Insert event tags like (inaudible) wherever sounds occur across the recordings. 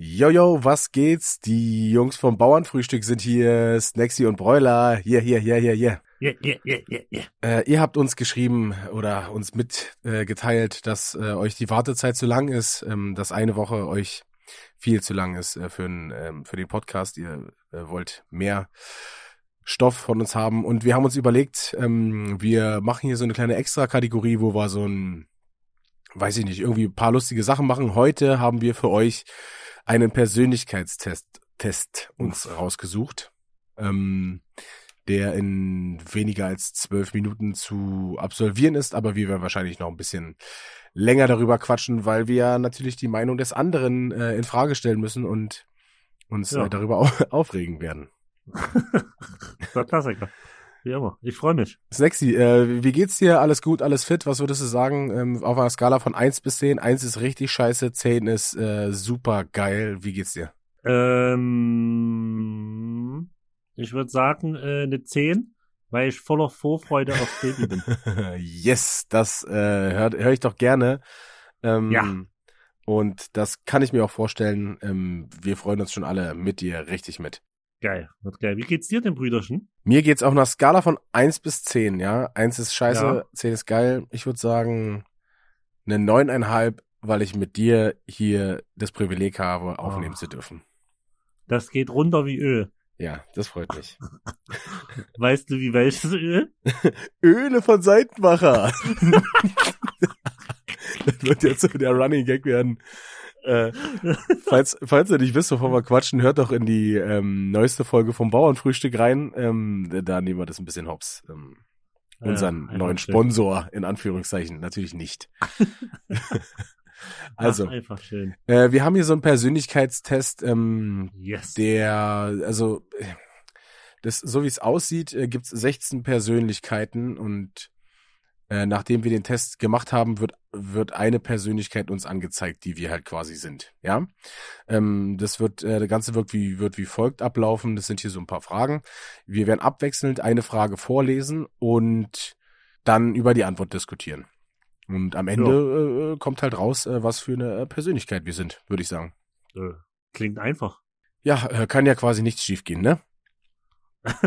Jojo, was geht's? Die Jungs vom Bauernfrühstück sind hier, Snacksy und Broiler. Hier, hier, hier, hier, hier. Yeah, yeah, yeah, yeah, yeah. Äh, ihr habt uns geschrieben oder uns mitgeteilt, äh, dass äh, euch die Wartezeit zu lang ist, ähm, dass eine Woche euch viel zu lang ist äh, für, ähm, für den Podcast. Ihr äh, wollt mehr Stoff von uns haben. Und wir haben uns überlegt, ähm, wir machen hier so eine kleine Extra-Kategorie, wo wir so ein, weiß ich nicht, irgendwie ein paar lustige Sachen machen. Heute haben wir für euch einen Persönlichkeitstest Test uns rausgesucht. Ähm, der in weniger als zwölf Minuten zu absolvieren ist, aber wir werden wahrscheinlich noch ein bisschen länger darüber quatschen, weil wir natürlich die Meinung des anderen äh, in Frage stellen müssen und uns Ja. äh, darüber au (laughs) aufregen werden. (laughs) Klassiker. Wie immer. Ich freue mich. Sexy, äh, wie geht's dir? Alles gut, alles fit? Was würdest du sagen? Ähm, auf einer Skala von 1 bis 10. 1 ist richtig scheiße, 10 ist äh, super geil. Wie geht's dir? Ähm, ich würde sagen, äh, eine 10, weil ich voller Vorfreude auf Baby bin. (laughs) yes, das äh, höre hör ich doch gerne. Ähm, Ja. Und das kann ich mir auch vorstellen. Ähm, wir freuen uns schon alle mit dir richtig mit. Geil, wird geil. Wie geht's dir denn, Brüderchen? Mir geht's auf einer Skala von 1 bis 10, ja. 1 ist scheiße, Ja. 10 ist geil. Ich würde sagen, eine 9,5, weil ich mit dir hier das Privileg habe, aufnehmen Oh. zu dürfen. Das geht runter wie Öl. Ja, das freut mich. (laughs) Weißt du, wie welches Öl? (laughs) Öle von Seitenbacher. (laughs) das wird jetzt so der Running Gag werden. Äh, falls, falls ihr nicht wisst, wovon wir quatschen, hört doch in die ähm, neueste Folge vom Bauernfrühstück rein. Ähm, da nehmen wir das ein bisschen hops. Ähm, unseren Ja, neuen. Sponsor, in Anführungszeichen, natürlich nicht. (laughs) also, Ach, äh, wir haben hier so einen Persönlichkeitstest, ähm, Yes. der, also, das, so wie es aussieht, äh, gibt es 16 Persönlichkeiten und äh, nachdem wir den Test gemacht haben, wird, wird eine Persönlichkeit uns angezeigt, die wir halt quasi sind. Ja, ähm, das wird, äh, das Ganze wird wie, wird wie folgt ablaufen. Das sind hier so ein paar Fragen. Wir werden abwechselnd eine Frage vorlesen und dann über die Antwort diskutieren. Und am Ende äh, kommt halt raus, äh, was für eine äh, Persönlichkeit wir sind, würde ich sagen. Äh, Klingt einfach. Ja, äh, kann ja quasi nichts schiefgehen, ne? (laughs)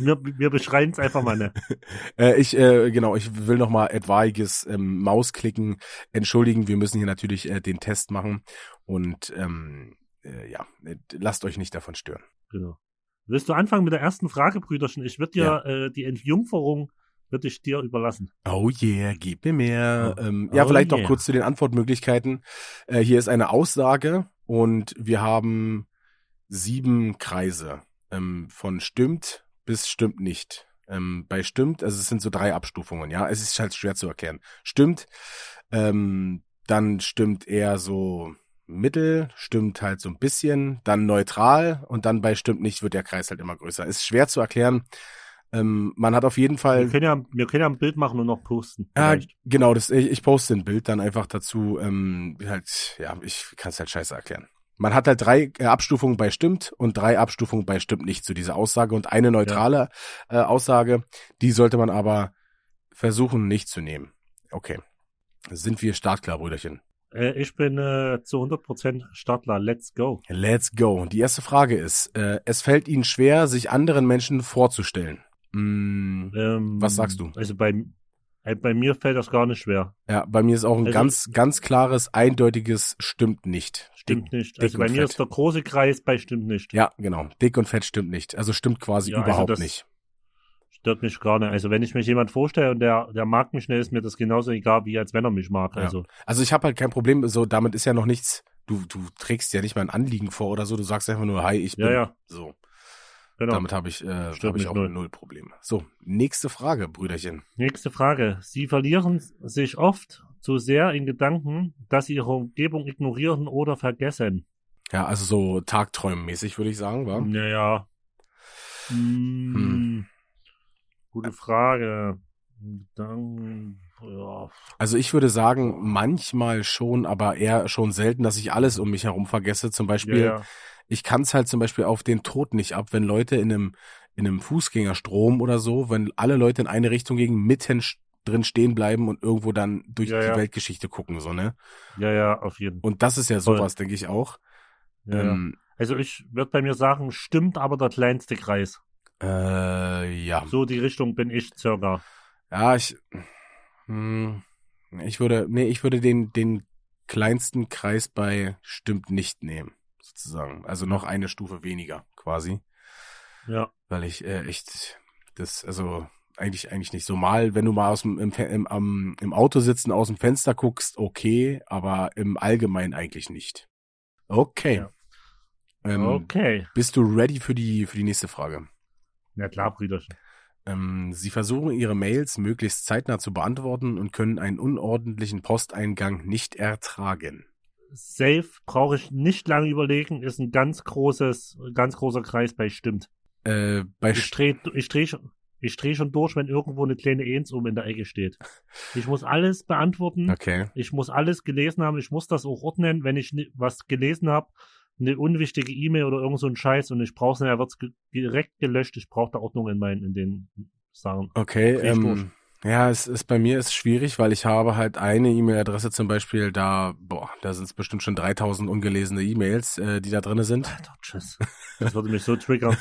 wir, wir beschreien es einfach mal, ne? (laughs) Äh, ich, äh, genau, ich will nochmal etwaiges ähm, Mausklicken entschuldigen. Wir müssen hier natürlich äh, den Test machen und ähm, äh, ja, lasst euch nicht davon stören. Genau. Willst du anfangen mit der ersten Frage, Brüderchen? Ich würde dir äh, die Entjungferung würde ich dir überlassen. Oh yeah, gib mir mehr. Oh. Ähm, ja, Oh vielleicht noch yeah. kurz zu den Antwortmöglichkeiten. Äh, hier ist eine Aussage und wir haben sieben Kreise ähm, von stimmt bis stimmt nicht. Ähm, bei stimmt, also es sind so drei Abstufungen, ja. Es ist halt schwer zu erklären. Stimmt, ähm, dann stimmt eher so mittel, stimmt halt so ein bisschen, dann neutral und dann bei stimmt nicht wird der Kreis halt immer größer. Ist schwer zu erklären. Ähm, man hat auf jeden Wir Fall können, ja, wir können ja ein Bild machen und noch posten. ja, vielleicht. genau, das, ich, ich poste ein Bild dann einfach dazu. Ähm, halt, ja, ich kann es halt scheiße erklären. Man hat halt drei äh, Abstufungen bei stimmt und drei Abstufungen bei stimmt nicht zu dieser Aussage und eine neutrale äh, Aussage, die sollte man aber versuchen nicht zu nehmen. Okay. Sind wir startklar, Brüderchen? Äh, ich bin äh, zu 100% Startler. Let's go. Let's go. Die erste Frage ist, äh, es fällt Ihnen schwer, sich anderen Menschen vorzustellen. Mm, Ähm, Was sagst du? Also bei, bei mir fällt das gar nicht schwer. ja, bei mir ist auch ein Also- ganz, ganz klares, eindeutiges stimmt nicht. Stimmt nicht. dick Also bei mir fett. ist der große Kreis bei stimmt nicht. Ja, genau. Dick und fett stimmt nicht. Also stimmt quasi Ja, also überhaupt das- nicht. Stört mich gar nicht. Also wenn ich mich jemand vorstelle und der, der mag mich nicht, ist mir das genauso egal, wie als wenn er mich mag. Ja. Also Also ich habe halt kein Problem, so damit ist ja noch nichts, du, du trägst ja nicht mal ein Anliegen vor oder so, du sagst einfach nur, hi, ich bin Ja, ja. so. Genau. Damit habe ich, äh, hab ich auch null. null Probleme. So, nächste Frage, Brüderchen. Nächste Frage. Sie verlieren sich oft zu sehr in Gedanken, dass sie ihre Umgebung ignorieren oder vergessen. Ja, also so Tagträumenmäßig würde ich sagen, war. Naja. Hm. Hm. Gute Frage. Dann, ja. Also ich würde sagen, manchmal schon, aber eher schon selten, dass ich alles um mich herum vergesse. Zum Beispiel, ja, ja. Ich kann es halt zum Beispiel auf den Tod nicht ab, wenn Leute in einem, in einem Fußgängerstrom oder so, wenn alle Leute in eine Richtung gehen, mitten, drin stehen bleiben und irgendwo dann durch Ja, die ja. Weltgeschichte gucken, so, ne? Ja, ja, auf jeden Fall. Und das ist ja sowas, denke ich auch. Ja. ähm, Also ich würde bei mir sagen, stimmt aber der kleinste Kreis. äh, ja. So die Richtung bin ich circa. Ja, ich, hm, ich würde, nee, ich würde den, den kleinsten Kreis bei stimmt nicht nehmen, sozusagen. Also noch eine Stufe weniger, quasi. Ja, Weil ich äh, echt, das, also eigentlich, eigentlich nicht so mal, wenn du mal aus dem, im, im, am, im Auto sitzen, aus dem Fenster guckst, okay, aber im Allgemeinen eigentlich nicht. Okay. Ja. Ähm, okay. Bist du ready für die, für die nächste Frage? Ja klar, Brüderchen. Ähm, Sie versuchen ihre Mails möglichst zeitnah zu beantworten und können einen unordentlichen Posteingang nicht ertragen. Safe brauche ich nicht lange überlegen, ist ein ganz großes, ganz großer Kreis bei stimmt. Äh, bei Ich drehe ich dreh schon, ich dreh schon durch, wenn irgendwo eine kleine Eins um in der Ecke steht. (laughs) Ich muss alles beantworten. okay. Ich muss alles gelesen haben. Ich muss das auch ordnen, wenn ich was gelesen habe. Eine unwichtige E-Mail oder irgend so ein Scheiß und ich brauche es nicht, wird es direkt gelöscht. Ich brauche da Ordnung in meinen, in den Sachen. Okay, ähm, ja, es ist bei mir ist schwierig, weil ich habe halt eine E-Mail-Adresse zum Beispiel, da, boah, da sind es bestimmt schon 3000 ungelesene E-Mails, äh, die da drinne sind. Alter, tschüss. Das würde mich so triggern.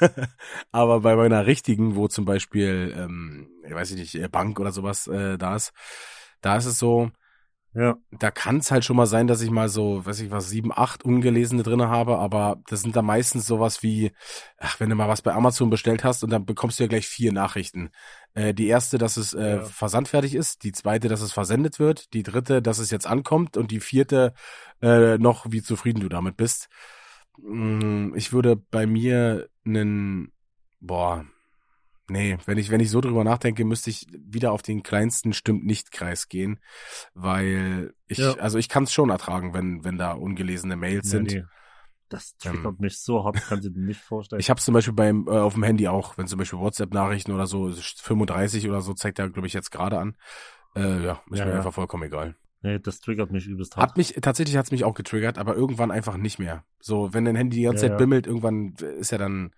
(laughs) Aber bei meiner richtigen, wo zum Beispiel, ähm, ich weiß nicht, äh, Bank oder sowas äh, da ist, da ist es so, Ja, da kann es halt schon mal sein, dass ich mal so, weiß ich was, sieben, acht ungelesene drinne habe, aber das sind da meistens sowas wie, ach, wenn du mal was bei Amazon bestellt hast und dann bekommst du ja gleich vier Nachrichten. Äh, die erste, dass es äh, Ja. versandfertig ist, die zweite, dass es versendet wird, die dritte, dass es jetzt ankommt und die vierte äh, noch, wie zufrieden du damit bist. Mm, Ich würde bei mir einen, boah, nee, wenn ich, wenn ich so drüber nachdenke, müsste ich wieder auf den kleinsten stimmt nicht Kreis gehen, weil ich, Ja. also ich kann es schon ertragen, wenn, wenn da ungelesene Mails ja sind. nee. Das triggert mich so hart, kannst du dir nicht vorstellen. (laughs) Ich habe zum Beispiel beim äh, auf dem Handy auch, wenn zum Beispiel WhatsApp-Nachrichten oder so, 35 oder so zeigt er, glaube ich, jetzt gerade an. Äh, ja, ist Ja, mir ja. einfach vollkommen egal. nee, das triggert mich übelst hart. Hat mich, tatsächlich hat's mich auch getriggert, aber irgendwann einfach nicht mehr. So, wenn dein Handy die ganze Ja, Zeit bimmelt, irgendwann ist ja dann,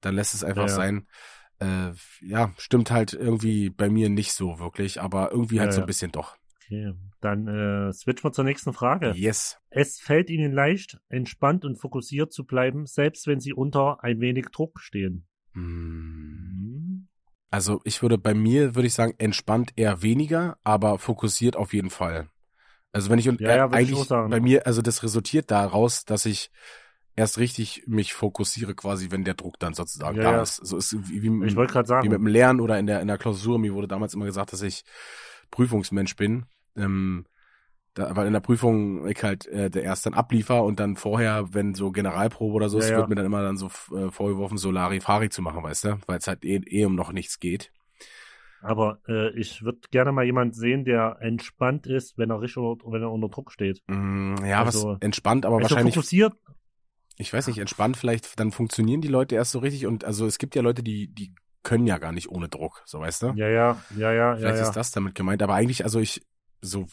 dann lässt es einfach sein. Äh, ja, stimmt halt irgendwie bei mir nicht so wirklich, aber irgendwie halt so ein bisschen doch. Okay, dann äh, switchen wir zur nächsten Frage. Yes. Es fällt Ihnen leicht, entspannt und fokussiert zu bleiben, selbst wenn Sie unter ein wenig Druck stehen. Hm. Hm. Also ich würde bei mir, würde ich sagen, entspannt eher weniger, aber fokussiert auf jeden Fall. Also wenn ich und Ja, ja, äh, würd ich eigentlich sagen. bei mir, also das resultiert daraus, dass ich erst richtig mich fokussiere, quasi, wenn der Druck dann sozusagen Ja, da ja. ist. So ist wie, wie, Ich wollte gerade wie mit sagen, dem Lernen oder in der in der Klausur. Mir wurde damals immer gesagt, dass ich Prüfungsmensch bin. Ähm, da, weil in der Prüfung ich halt äh, der erst dann abliefer und dann vorher, wenn so Generalprobe oder so Ja, ist, ja. wird mir dann immer dann so äh, vorgeworfen, so Larifari zu machen, weißt du? Weil es halt eh, eh um noch nichts geht. aber äh, ich würde gerne mal jemand sehen, der entspannt ist, wenn er richtig unter, wenn er unter Druck steht. Mm, ja, Also- was entspannt, aber wahrscheinlich, fokussiert, ich weiß nicht, entspannt vielleicht, dann funktionieren die Leute erst so richtig und also es gibt ja Leute, die, die können ja gar nicht ohne Druck, so weißt du? ja, ja, ja, ja, ja, Vielleicht ja. ist das damit gemeint, aber eigentlich, also ich, so,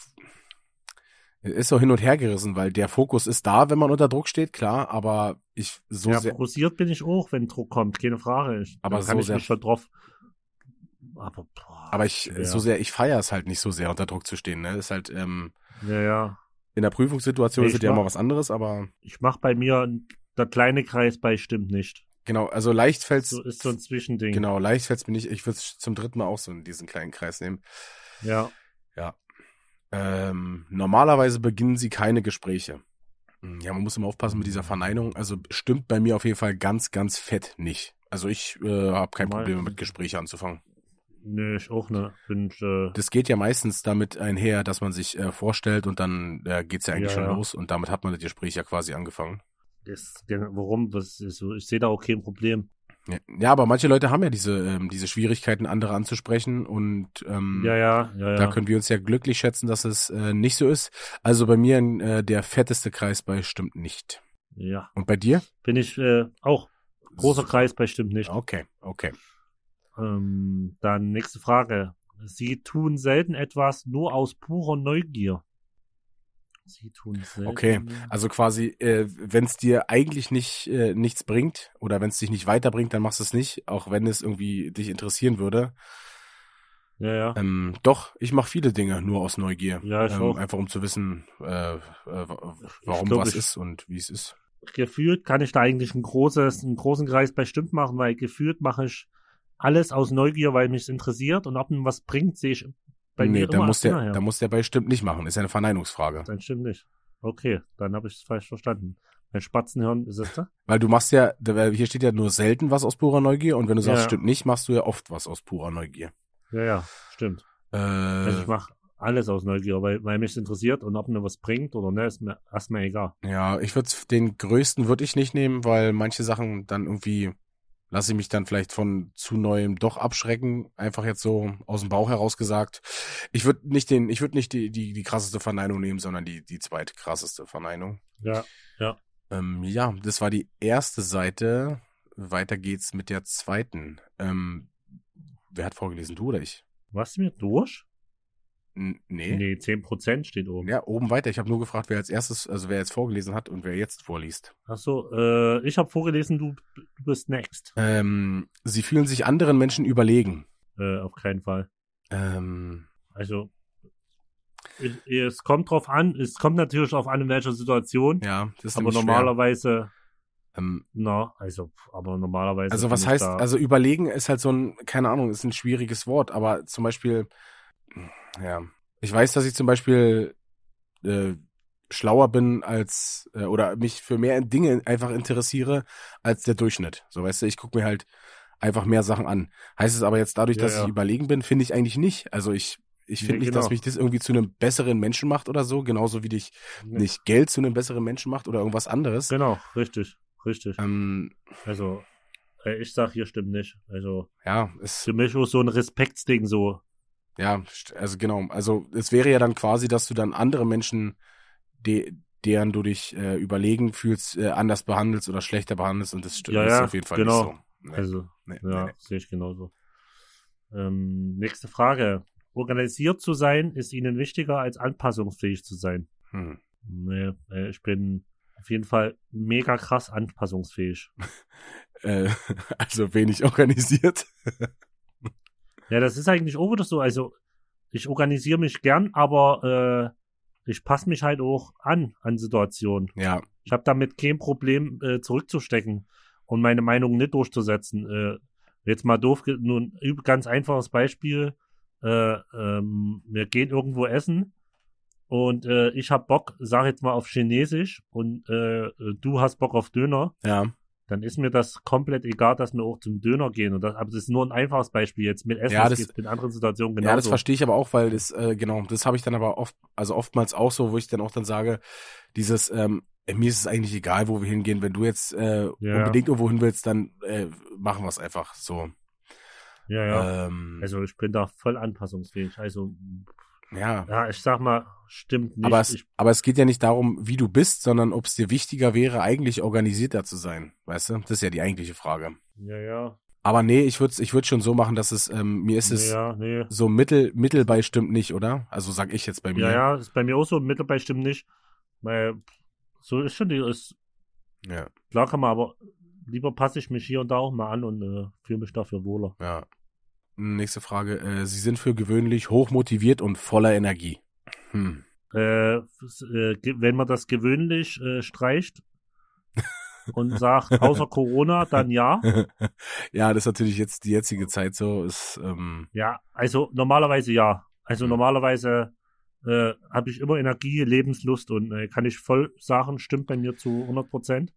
ist so hin und her gerissen, weil der Fokus ist da, wenn man unter Druck steht, klar, aber ich so ja, sehr, fokussiert bin ich auch, wenn Druck kommt, keine Frage. Ich, Aber so ich sehr- mich schon drauf. Aber, boah, aber ich, schwer. so sehr, ich feiere es halt nicht so sehr, unter Druck zu stehen, ne, ist halt, ähm, Ja, ja. in der Prüfungssituation Nee, ist es ja immer was anderes, aber Ich mach bei mir der kleine Kreis bei stimmt nicht. genau, also leicht fällt's, So ist so ein Zwischending. genau, leicht fällt's mir nicht, ich würde es zum dritten Mal auch so in diesen kleinen Kreis nehmen. Ja. Ähm, normalerweise beginnen sie keine Gespräche. Hm, Ja, man muss immer aufpassen mit dieser Verneinung. Also stimmt bei mir auf jeden Fall ganz, ganz fett nicht. Also ich äh, habe kein Problem mit Gespräche anzufangen. Nö, ich auch ne. Bin äh, Das geht ja meistens damit einher, dass man sich äh, vorstellt und dann äh, geht's ja eigentlich Ja, schon ja. los und damit hat man das Gespräch ja quasi angefangen. das, warum? Das ist so, ich sehe da auch kein Problem. Ja, aber manche Leute haben ja diese, ähm, diese Schwierigkeiten, andere anzusprechen und ähm, Ja, ja, ja, da ja. können wir uns ja glücklich schätzen, dass es äh, nicht so ist. Also bei mir äh, der fetteste Kreis bei stimmt nicht. Ja. Und bei dir? Bin ich äh, auch. Großer Kreis bei stimmt nicht. Okay, okay. Ähm, dann nächste Frage. Sie tun selten etwas nur aus purer Neugier. Sie tun selten. Okay, also quasi, äh, wenn es dir eigentlich nicht äh, nichts bringt oder wenn es dich nicht weiterbringt, dann machst du es nicht, auch wenn es irgendwie dich interessieren würde. Ja, ja. Ähm, doch, ich mache viele Dinge nur aus Neugier. Ja, ich ähm, auch. Einfach um zu wissen, äh, äh, warum glaub, was ist und wie es ist. gefühlt kann ich da eigentlich ein großes, einen großen Kreis bestimmt machen, weil gefühlt mache ich alles aus Neugier, weil mich interessiert und ob mir was bringt, sehe ich bei nee, mir da muss der, da muss der bei stimmt nicht machen. Ist ja eine Verneinungsfrage. Dann stimmt nicht. Okay, dann habe ich es falsch verstanden. Mein Spatzenhirn, ist es da? Weil du machst ja, hier steht ja nur selten was aus purer Neugier und wenn du sagst, Ja. stimmt nicht, machst du ja oft was aus purer Neugier. Ja, ja, stimmt. Äh, Also ich mache alles aus Neugier, weil, weil mich interessiert und ob mir was bringt oder ne, ist mir erstmal egal. ja, ich würde den größten würde ich nicht nehmen, weil manche Sachen dann irgendwie lasse ich mich dann vielleicht von zu neuem doch abschrecken, einfach jetzt so aus dem Bauch heraus gesagt. Ich würde nicht den, ich würde nicht die, die, die krasseste Verneinung nehmen, sondern die, die zweitkrasseste Verneinung. Ja, Ähm, ja, das war die erste Seite. Weiter geht's mit der zweiten. Ähm, wer hat vorgelesen, du oder ich? was mir durch? N nee. Nee, 10% steht oben. Ja, oben weiter. Ich habe nur gefragt, wer als erstes, also wer jetzt vorgelesen hat und wer jetzt vorliest. Ach so, äh, ich habe vorgelesen, du, du bist next. Ähm, sie fühlen sich anderen Menschen überlegen. Äh, auf keinen Fall. Ähm, Also, ich, es kommt drauf an, es kommt natürlich drauf an, in welcher Situation, ja, das ist aber normalerweise, schwer. Ähm, na, also, aber normalerweise. also was heißt, also überlegen ist halt so ein, keine Ahnung, ist ein schwieriges Wort, aber zum Beispiel, ja, ich weiß, dass ich zum Beispiel äh, schlauer bin als äh, oder mich für mehr Dinge einfach interessiere als der Durchschnitt. So weißt du, ich gucke mir halt einfach mehr Sachen an. Heißt es aber jetzt dadurch, Ja, dass ja. ich überlegen bin, finde ich eigentlich nicht. Also ich ich finde Nee, nicht, genau. dass mich das irgendwie zu einem besseren Menschen macht oder so, genauso wie dich nicht Geld zu einem besseren Menschen macht oder irgendwas anderes. Genau, richtig, richtig. Ähm, Also, ich sag, hier stimmt nicht. Also, ja, es für mich ist so ein Respektsding so. Ja, also genau. Also es wäre ja dann quasi, dass du dann andere Menschen, de deren du dich äh, überlegen fühlst, äh, anders behandelst oder schlechter behandelst und das stimmt Ja, ja, auf jeden Fall genau. nicht so. Nee, Also, nee, ja, nee, sehe ich genauso. Ähm, nächste Frage. Organisiert zu sein ist Ihnen wichtiger als anpassungsfähig zu sein? Hm. Nee, äh, ich bin auf jeden Fall mega krass anpassungsfähig. (laughs) Äh, (laughs) also wenig organisiert. (laughs) Ja, das ist eigentlich auch wieder so. Also, ich organisiere mich gern, aber äh, ich passe mich halt auch an, an Situationen. ja, Ich habe damit kein Problem, äh, zurückzustecken und meine Meinung nicht durchzusetzen. Äh, jetzt mal doof, nur ein ganz einfaches Beispiel. Äh, ähm, wir gehen irgendwo essen und äh, ich hab Bock, sag jetzt mal auf Chinesisch und äh, du hast Bock auf Döner, ja, dann ist mir das komplett egal, dass wir auch zum Döner gehen. Und das, aber das ist nur ein einfaches Beispiel jetzt mit Essen. Ja, das geht in anderen Situationen ja, das genauso. verstehe ich aber auch, weil das äh, genau, das habe ich dann aber oft, also oftmals auch so, wo ich dann auch dann sage, dieses ähm, äh, mir ist es eigentlich egal, wo wir hingehen. Wenn du jetzt äh, Ja. unbedingt irgendwo hin willst, dann äh, machen wir es einfach so. ja, ja. Ähm, also ich bin da voll anpassungsfähig. Also ja, ja, ich sag mal, stimmt nicht. Aber es, ich, aber es geht ja nicht darum, wie du bist, sondern ob es dir wichtiger wäre, eigentlich organisierter zu sein. Weißt du? Das ist ja die eigentliche Frage. ja, ja. Aber nee, ich würde ich würd schon so machen, dass es, ähm, mir ist es ja, nee. so mittel, mittelbei stimmt nicht, oder? Also sag ich jetzt bei mir. Ja, ja, ist bei mir auch so, Mittelbei stimmt nicht. Weil so ist schon die, ist, Ja, klar kann man, aber lieber passe ich mich hier und da auch mal an und äh, fühle mich dafür wohler. ja. Nächste Frage. Äh, Sie sind für gewöhnlich hochmotiviert und voller Energie. Hm. Äh, äh, wenn man das gewöhnlich äh, streicht (laughs) und sagt, außer Corona, dann ja. (laughs) ja, das ist natürlich jetzt die jetzige Zeit so. Ist, ähm, Ja, also normalerweise ja. Also Mhm. normalerweise äh, habe ich immer Energie, Lebenslust und äh, kann ich voll sagen, stimmt bei mir zu 100 Prozent.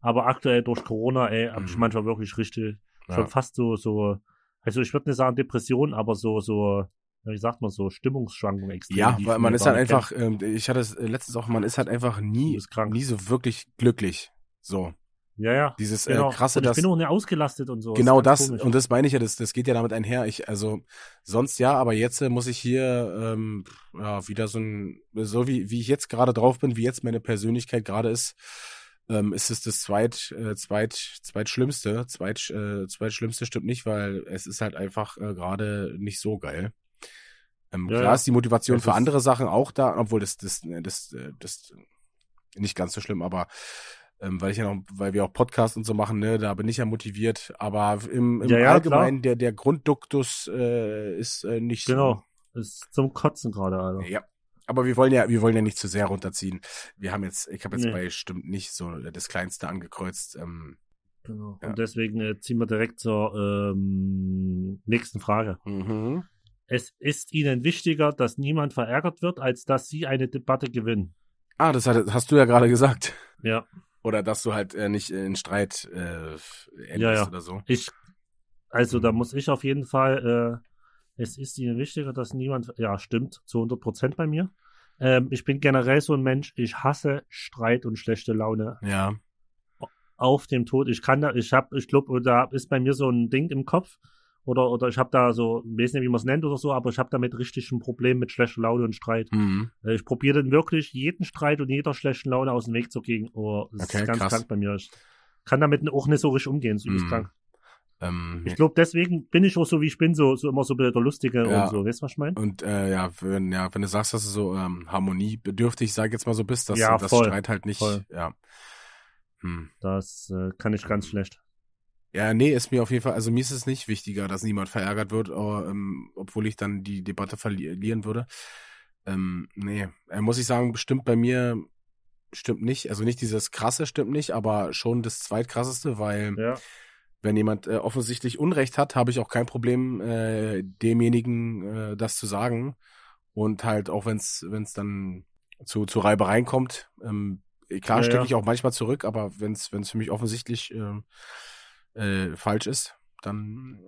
Aber aktuell durch Corona, ey, habe ich Mhm. manchmal wirklich richtig, ja. schon fast so, so, also ich würde nicht sagen Depression, aber so, so, wie sagt man so, Stimmungsschwankungen extrem. Ja, weil man ist halt einfach, ähm, ich hatte es äh, letztens auch, man ist halt einfach nie, nie so wirklich glücklich. So. Ja, ja. Dieses Genau. äh, krasse, und ich dass bin auch nicht ausgelastet und so. genau das komisch. und das meine ich ja, das, das geht ja damit einher. Ich also sonst ja, aber jetzt äh, muss ich hier ähm, ja wieder so ein so wie wie ich jetzt gerade drauf bin, wie jetzt meine Persönlichkeit gerade ist, ähm, ist es das zweit äh, zweit zweitschlimmste, zweit äh, zweitschlimmste stimmt nicht, weil es ist halt einfach äh, gerade nicht so geil. Ähm, Ja, klar ist die Motivation für andere Sachen auch da, obwohl das das das das, das nicht ganz so schlimm, aber ähm, weil ich ja noch, weil wir auch Podcast und so machen, ne, da bin ich ja motiviert, aber im, im Ja, ja, Allgemeinen, der, der Grundduktus äh, ist äh, nicht Genau. Ist zum Kotzen gerade, Alter. so. Ja. Aber wir wollen ja, wir wollen ja nicht zu sehr runterziehen. Wir haben jetzt, ich habe jetzt Nee. bei stimmt nicht so das Kleinste angekreuzt. Ähm, Genau. Ja. Und deswegen äh, ziehen wir direkt zur ähm, nächsten Frage. mhm. Es ist Ihnen wichtiger, dass niemand verärgert wird, als dass Sie eine Debatte gewinnen. Ah, das hat, hast du ja gerade gesagt. Ja, Oder dass du halt äh, nicht in Streit äh, endest Ja, ja. oder so. ich, also da Mhm. muss ich auf jeden Fall, äh, es ist Ihnen wichtiger, dass niemand, ja, stimmt, zu 100 Prozent bei mir. Ähm, ich bin generell so ein Mensch, ich hasse Streit und schlechte Laune Ja. auf dem Tod. Ich kann da, ich habe, ich glaube, da ist bei mir so ein Ding im Kopf oder oder ich habe da so, ich weiß nicht, wie man es nennt oder so, aber ich habe damit richtig ein Problem mit schlechter Laune und Streit. Mhm. Äh, Ich probiere dann wirklich jeden Streit und jeder schlechten Laune aus dem Weg zu gehen. Oh, das Okay, ist ganz krass. krank bei mir. Ich kann damit auch nicht so richtig umgehen, ist übelst Mhm. krank. Ähm, Ich glaube, deswegen bin ich auch so, wie ich bin, so, so immer so der Lustige Ja. und so. Weißt du, was ich meine? Und äh, ja, wenn, ja, wenn du sagst, dass du so ähm, harmoniebedürftig, sag jetzt mal so bist, dass Ja, das Streit halt nicht, voll. ja. Hm. Das äh, kann ich ganz schlecht. Ja, nee, ist mir auf jeden Fall, also mir ist es nicht wichtiger, dass niemand verärgert wird, aber, ähm, obwohl ich dann die Debatte verlieren würde. Ähm, nee, äh, muss ich sagen, bestimmt bei mir stimmt nicht. Also nicht dieses krasse stimmt nicht, aber schon das zweitkrasseste, weil Ja, wenn jemand äh, offensichtlich Unrecht hat, habe ich auch kein Problem, äh, demjenigen äh, das zu sagen. Und halt auch wenn es dann zu, zu Reibereien kommt, ähm, klar Ja, stecke ja. ich auch manchmal zurück, aber wenn es wenn es für mich offensichtlich äh, äh, falsch ist, dann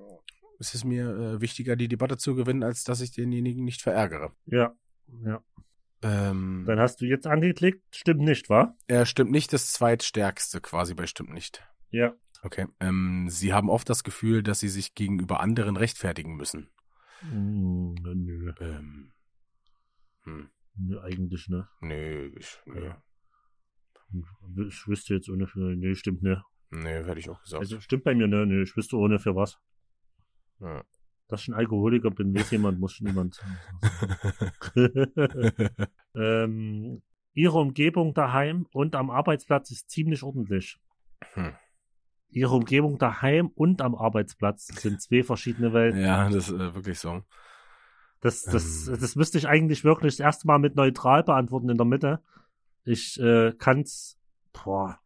ist es mir äh, wichtiger, die Debatte zu gewinnen, als dass ich denjenigen nicht verärgere. ja, ja. Ähm, Dann hast du jetzt angeklickt. Stimmt nicht, wa? er stimmt nicht das zweitstärkste quasi bei stimmt nicht. Ja. Okay. Ähm, sie haben oft das Gefühl, dass sie sich gegenüber anderen rechtfertigen müssen. Hm, nö, Ähm, hm, nö, eigentlich, ne? nö, ich, nö, Ja. Ich wüsste jetzt ohne für, nee, stimmt ne. nö, hätte ich auch gesagt. Also stimmt bei mir, ne, nee, ich wüsste ohne für was. ja. Dass ich ein Alkoholiker bin, weiß jemand, muss niemand. (laughs) (laughs) ähm, ihre Umgebung daheim und am Arbeitsplatz ist ziemlich ordentlich. Hm. Ihre Umgebung daheim und am Arbeitsplatz sind zwei verschiedene Welten. ja, das ist äh, wirklich so. Das, das, Ähm. das müsste ich eigentlich wirklich das erste Mal mit neutral beantworten in der Mitte. Ich äh, kann's, boah,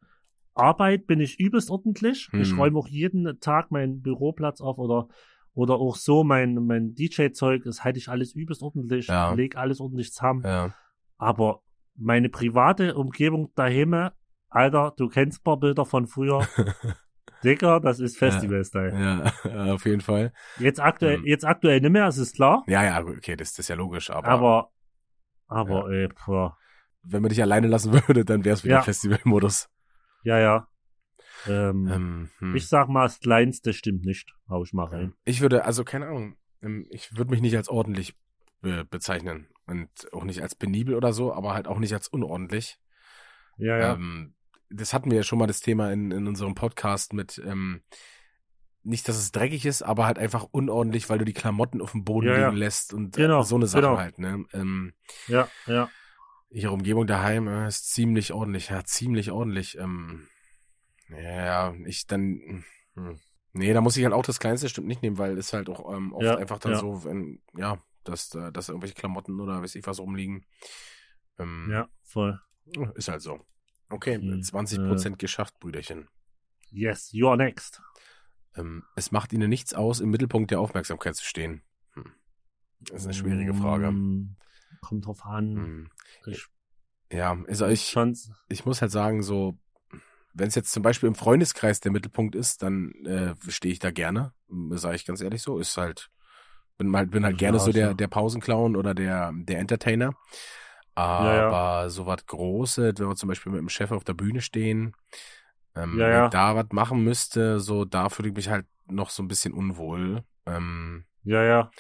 Arbeit bin ich übelst ordentlich. Ich Hm. räume auch jeden Tag meinen Büroplatz auf oder oder auch so mein mein DJ-Zeug, das halte ich alles übelst ordentlich, Ja. leg alles ordentlich zusammen. Ja. Aber meine private Umgebung daheim, Alter, du kennst ein paar Bilder von früher. (laughs) Dicker, das ist Festival-Style. (laughs) ja, auf jeden Fall. Jetzt aktuell, Hm. jetzt aktuell nicht mehr, das ist klar. Ja, ja, okay, das, das ist ja logisch, aber, Aber, aber, ey, boah. wenn man dich alleine lassen (laughs) würde, dann wäre es wieder Ja. Festivalmodus. Ja, ja. Ähm, Ähm, hm. Ich sag mal, das Kleinste stimmt nicht. Hau ich mal rein. Ich würde, also keine Ahnung, ähm, ich würde mich nicht als ordentlich be bezeichnen und auch nicht als penibel oder so, aber halt auch nicht als unordentlich. Ja, ja. Ähm, das hatten wir ja schon mal das Thema in, in unserem Podcast mit, ähm, nicht, dass es dreckig ist, aber halt einfach unordentlich, weil du die Klamotten auf dem Boden Ja, ja. liegen lässt und Genau, äh, so eine Sache genau. halt, ne? Ähm, ja, ja. ihre Umgebung daheim äh, ist ziemlich ordentlich, ja, ziemlich ordentlich. Ähm, ja, ich dann, hm. nee, da muss ich halt auch das kleinste stimmt nicht nehmen, weil es halt auch ähm, oft Ja, einfach dann ja. so, wenn, ja, dass, da- dass irgendwelche Klamotten oder weiß ich was rumliegen. Ähm, Ja, voll. Ist halt so. Okay, Hm, 20% geschafft, Brüderchen. Yes, you're next. Ähm, es macht ihnen nichts aus, im Mittelpunkt der Aufmerksamkeit zu stehen. Hm. Das ist eine schwierige Frage. Mm, Kommt drauf an. Hm. Ich, Ja, also ich, ich muss halt sagen, so, wenn es jetzt zum Beispiel im Freundeskreis der Mittelpunkt ist, dann äh, stehe ich da gerne, sage ich ganz ehrlich so. Ist halt, bin halt, bin halt gerne so der, der Pausenclown oder der, der Entertainer. Ja, ja. Aber so was Großes, wenn wir zum Beispiel mit dem Chef auf der Bühne stehen, ähm, Ja, wenn ja. ich da was machen müsste, so da fühle ich mich halt noch so ein bisschen unwohl. Ähm, ja, ja.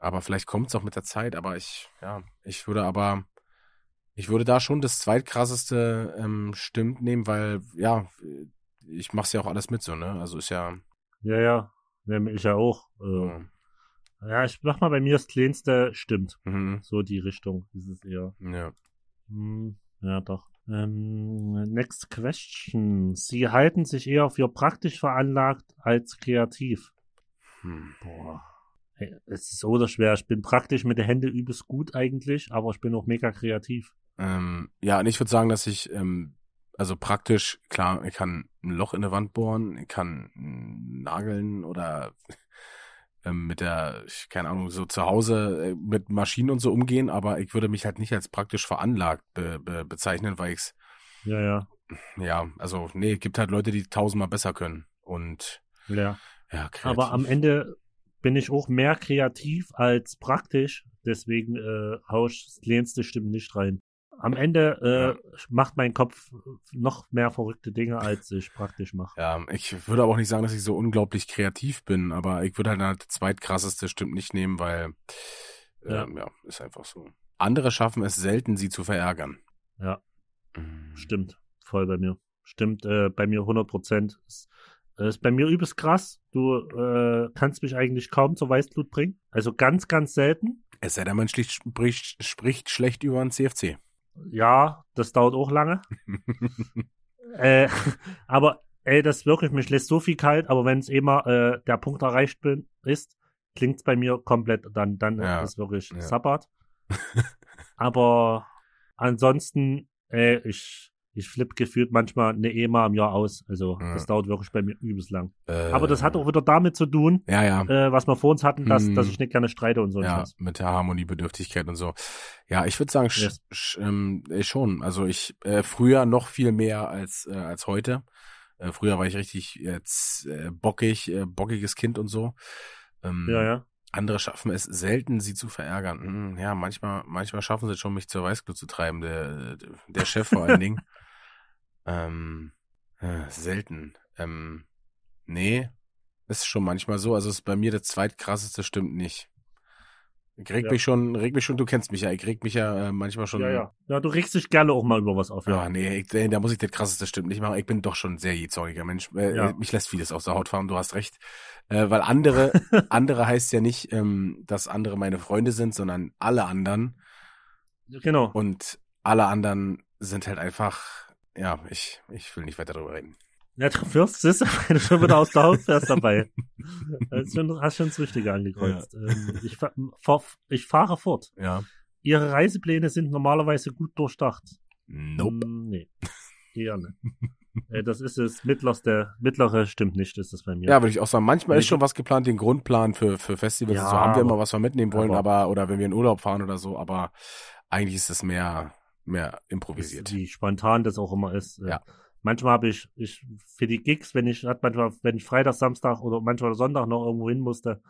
aber vielleicht kommt es auch mit der Zeit, aber ich, ja, ich würde aber, ich würde da schon das zweitkrasseste ähm, stimmt nehmen, weil, ja, ich mach's ja auch alles mit so, ne? Also ist ja, Ja, ja. Ja, ich ja auch. Äh, ja, ich mach mal bei mir das Kleinste stimmt. mhm, So die Richtung ist es eher. ja. Hm, ja, doch. Ähm, next question. Sie halten sich eher für praktisch veranlagt als kreativ. Hm. Boah. Hey, Es ist so oder schwer. Ich bin praktisch mit den Händen übelst gut eigentlich, aber ich bin auch mega kreativ. Ähm, ja, und ich würde sagen, dass ich, ähm, also praktisch, klar, ich kann ein Loch in der Wand bohren, ich kann mm, nageln oder mit der, ich- keine Ahnung, so zu Hause äh, mit Maschinen und so umgehen, aber ich würde mich halt nicht als praktisch veranlagt be be bezeichnen, weil ich's, Ja, ja. ja, also nee, gibt halt Leute, die tausendmal besser können und Ja. ja, kreativ. Aber am Ende bin ich auch mehr kreativ als praktisch. Deswegen äh, das lehnste Stimmen nicht rein. Am Ende äh, macht mein Kopf noch mehr verrückte Dinge, als ich praktisch mache. Ja, ich würde aber auch nicht sagen, dass ich so unglaublich kreativ bin, aber ich würde halt halt zweitkrasseste stimmt nicht nehmen, weil Ja. ähm, ja, ist einfach so. Andere schaffen es selten, sie zu verärgern. Ja. Mhm. Stimmt. Voll bei mir. Stimmt äh, bei mir 100 Prozent. Ist, äh, ist bei mir übelst krass. Du äh, kannst mich eigentlich kaum zur Weißblut bringen. Also ganz, ganz selten. Es sei denn, man schlicht spricht, spricht schlecht über einen CFC. Ja, das dauert auch lange. (laughs) Äh, (laughs) aber ey, das wirklich, mich lässt so viel kalt, aber wenn es eh mal äh, der Punkt erreicht bin, ist, klingt's bei mir komplett, dann, dann Ja, ist wirklich ja. Sabbat. (laughs) aber ansonsten, ey, ich, ich flipp gefühlt manchmal eine EMA im Jahr aus. Also Ja. das dauert wirklich bei mir übelst lang. Äh, Aber das hat auch wieder damit zu tun, Ja, ja. äh, was wir vor uns hatten, dass, Hm. dass ich nicht gerne streite und so. Ja, Scheiß. mit der Harmoniebedürftigkeit und so. Ja, ich würde sagen, Yes. sch, ähm, äh, schon. Also ich äh, früher noch viel mehr als äh, als heute. Äh, früher war ich richtig jetzt äh, bockig, äh, bockiges Kind und so. Ähm, Ja, ja. Andere schaffen es selten, sie zu verärgern. Hm, Ja, manchmal, manchmal schaffen sie es schon, mich zur Weißglut zu treiben. Der, der Chef vor allen Dingen. (laughs) Ähm, äh, selten. Ähm, nee, ist schon manchmal so. Also ist bei mir das zweitkrasseste stimmt nicht. Ich reg Ja. mich schon, reg mich schon, du kennst mich ja, ich reg mich ja äh, manchmal schon. Ja, ja. Ja, du regst dich gerne auch mal über was auf. Ja, Ja, nee, ich, äh, da muss ich das krasseste stimmt nicht machen. Ich bin doch schon ein sehr jähzorniger Mensch. Äh, Ja. Mich lässt vieles aus der Haut fahren, du hast recht. Äh, weil andere, (laughs) andere heißt ja nicht, ähm, dass andere meine Freunde sind, sondern alle anderen. genau. Und alle anderen sind halt einfach, ja, ich, ich will nicht weiter darüber reden. Ja, du wirst, siehst (laughs) du, wenn du schon wieder aus der Haut fährst dabei. (laughs) Hast schon, hast schon das Richtige angekreuzt. Ähm, ich, fa fahr, ich fahre fort. Ja. Ihre Reisepläne sind normalerweise gut durchdacht. Nope. Mm, nee, (laughs) eher nicht. äh, das ist es mittlerste, mittlere stimmt nicht, ist das bei mir. Ja, würde ich auch sagen. Manchmal ist schon was geplant, den Grundplan für, für Festivals. Ja, so haben wir immer, was wir mitnehmen wollen, aber- aber, oder wenn wir in Urlaub fahren oder so, aber eigentlich ist es mehr, mehr improvisiert. wie spontan das auch immer ist. Äh, Ja. Manchmal habe ich, ich für die Gigs, wenn ich hat manchmal, wenn ich Freitag, Samstag oder manchmal Sonntag noch irgendwo hin musste,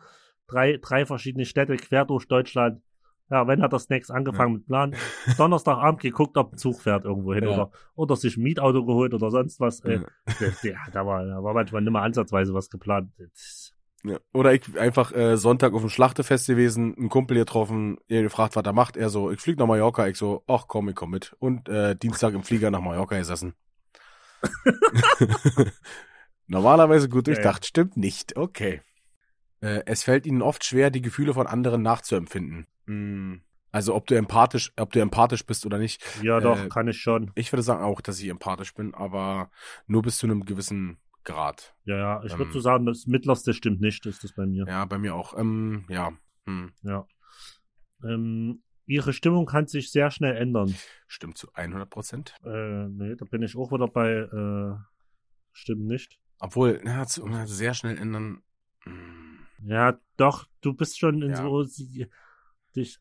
drei, drei verschiedene Städte quer durch Deutschland. Ja, wenn hat das Snacks angefangen mit Plan. (laughs) Donnerstagabend geguckt, ob ein Zug fährt irgendwo hin Ja. oder, oder sich ein Mietauto geholt oder sonst was. Äh, Ja. ja, da war, da war manchmal nicht mal ansatzweise was geplant. Das- Ja. Oder ich einfach äh, Sonntag auf dem Schlachtefest gewesen, einen Kumpel getroffen, er gefragt, was er macht. Er so, ich flieg nach Mallorca. Ich so, ach komm, ich komm mit. Und äh, Dienstag im Flieger nach Mallorca gesessen. (laughs) Normalerweise gut Ja, ja. durchdacht, stimmt nicht. Okay. Äh, es fällt ihnen oft schwer, die Gefühle von anderen nachzuempfinden. Hm. Also ob du empathisch, ob du empathisch bist oder nicht. Ja, doch, Äh, kann ich schon. Ich würde sagen auch, dass ich empathisch bin, aber nur bis zu einem gewissen Grad. Ja, ja, ich würde ähm, so sagen, das mittlerste stimmt nicht, ist das bei mir. Ja, bei mir auch. Ähm, ja. Hm. Ja. Ähm, ihre Stimmung kann sich sehr schnell ändern. Stimmt zu 100 Prozent. Äh, nee, da bin ich auch wieder bei, äh, stimmt nicht. Obwohl, ja, zu, na, sehr schnell ändern. hm, Ja, doch, du bist schon in Ja. so,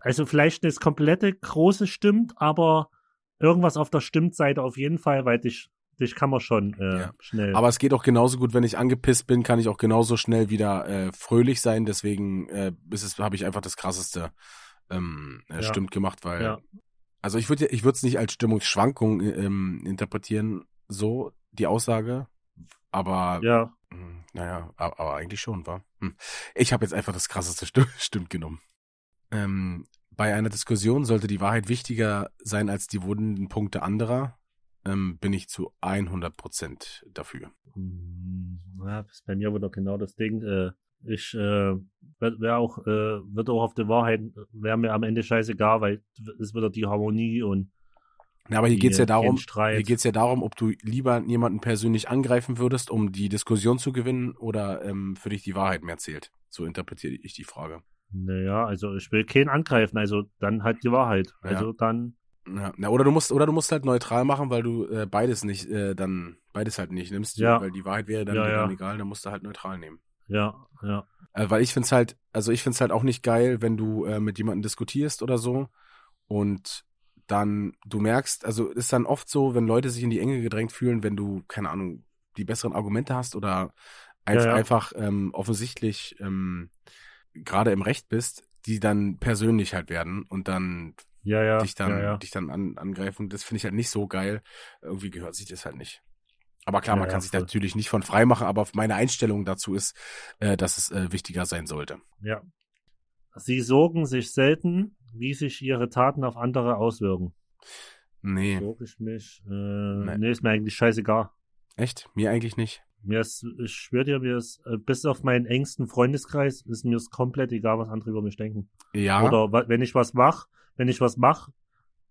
also vielleicht nicht das komplette große stimmt, aber irgendwas auf der Stimmtseite auf jeden Fall, weil dich, dich kann man schon äh, Ja. schnell. Aber es geht auch genauso gut, wenn ich angepisst bin, kann ich auch genauso schnell wieder äh, fröhlich sein. Deswegen äh, ist es, habe ich einfach das krasseste ähm, äh, Ja. stimmt gemacht, weil Ja. also ich würde ich würde es nicht als Stimmungsschwankung ähm, interpretieren, so die Aussage, aber ja, Hm, Naja, aber, aber eigentlich schon, war. Hm. Ich habe jetzt einfach das krasseste (laughs) Stimm Stimmt genommen. Ähm, bei einer Diskussion sollte die Wahrheit wichtiger sein als die wunden Punkte anderer. Ähm, bin ich zu 100 Prozent dafür. Hm, Ja, ist bei mir wieder genau das Ding. Äh, ich äh, wär, wär auch, äh, wird auch auf die Wahrheit, wäre mir am Ende scheißegal, weil es wieder die Harmonie und Ja, aber hier geht's ja kein darum, Streit. hier geht's ja darum, ob du lieber jemanden persönlich angreifen würdest, um die Diskussion zu gewinnen, oder ähm, für dich die Wahrheit mehr zählt. So interpretiere ich die Frage. Naja, also ich will keinen angreifen, also dann halt die Wahrheit. Also dann, Ja, na, oder du musst, oder du musst halt neutral machen, weil du äh, beides nicht, äh, dann beides halt nicht nimmst, Ja. weil die Wahrheit wäre dann, Ja, ja. dann egal, dann musst du halt neutral nehmen. ja, ja. Äh, weil ich find's halt, also ich find's halt auch nicht geil, wenn du äh, mit jemandem diskutierst oder so und dann du merkst, also ist dann oft so, wenn Leute sich in die Enge gedrängt fühlen, wenn du, keine Ahnung, die besseren Argumente hast oder ja. einfach ähm, offensichtlich ähm, gerade im Recht bist, die dann persönlich halt werden und dann Ja, ja. dich dann, ja, ja. dich dann an, angreifen. Das finde ich halt nicht so geil. Irgendwie gehört sich das halt nicht. Aber klar, man kann sich natürlich nicht von frei machen, aber meine Einstellung dazu ist, äh, dass es äh, wichtiger sein sollte. ja. Sie sorgen sich selten, wie sich ihre Taten auf andere auswirken. Nee, Sorge ich mich? Äh, Nee. nee. ist mir eigentlich scheißegal. echt? Mir eigentlich nicht. Mir ist, ich schwöre dir, mir ist, äh, bis auf meinen engsten Freundeskreis, ist mir es komplett egal, was andere über mich denken. Ja, Oder wenn ich was mach, wenn ich was mach,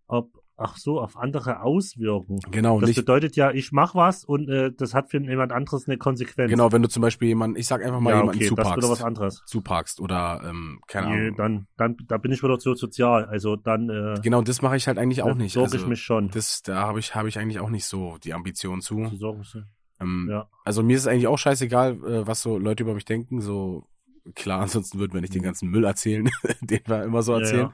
ob, ach so, auf andere auswirken. genau, Das nicht. bedeutet ja, ich mach was und äh, das hat für jemand anderes eine Konsequenz. Genau, wenn du zum Beispiel jemanden, ich sag einfach mal ja, jemanden okay, das ist wieder was zuparkst, anderes. zuparkst oder ähm, keine Nee, Ahnung. dann, dann, da bin ich wieder zu sozial. Also dann äh, Genau, das mache ich halt eigentlich auch nicht. sorge Also, ich mich schon. das, da habe ich, habe ich eigentlich auch nicht so die Ambition zu. Die sorgen sich- Ähm, Ja. Also mir ist es eigentlich auch scheißegal, äh, was so Leute über mich denken. So klar, (laughs) ansonsten würden wir nicht den ganzen Müll erzählen, (laughs) den wir immer so Mhm. Ja, erzählen. ja.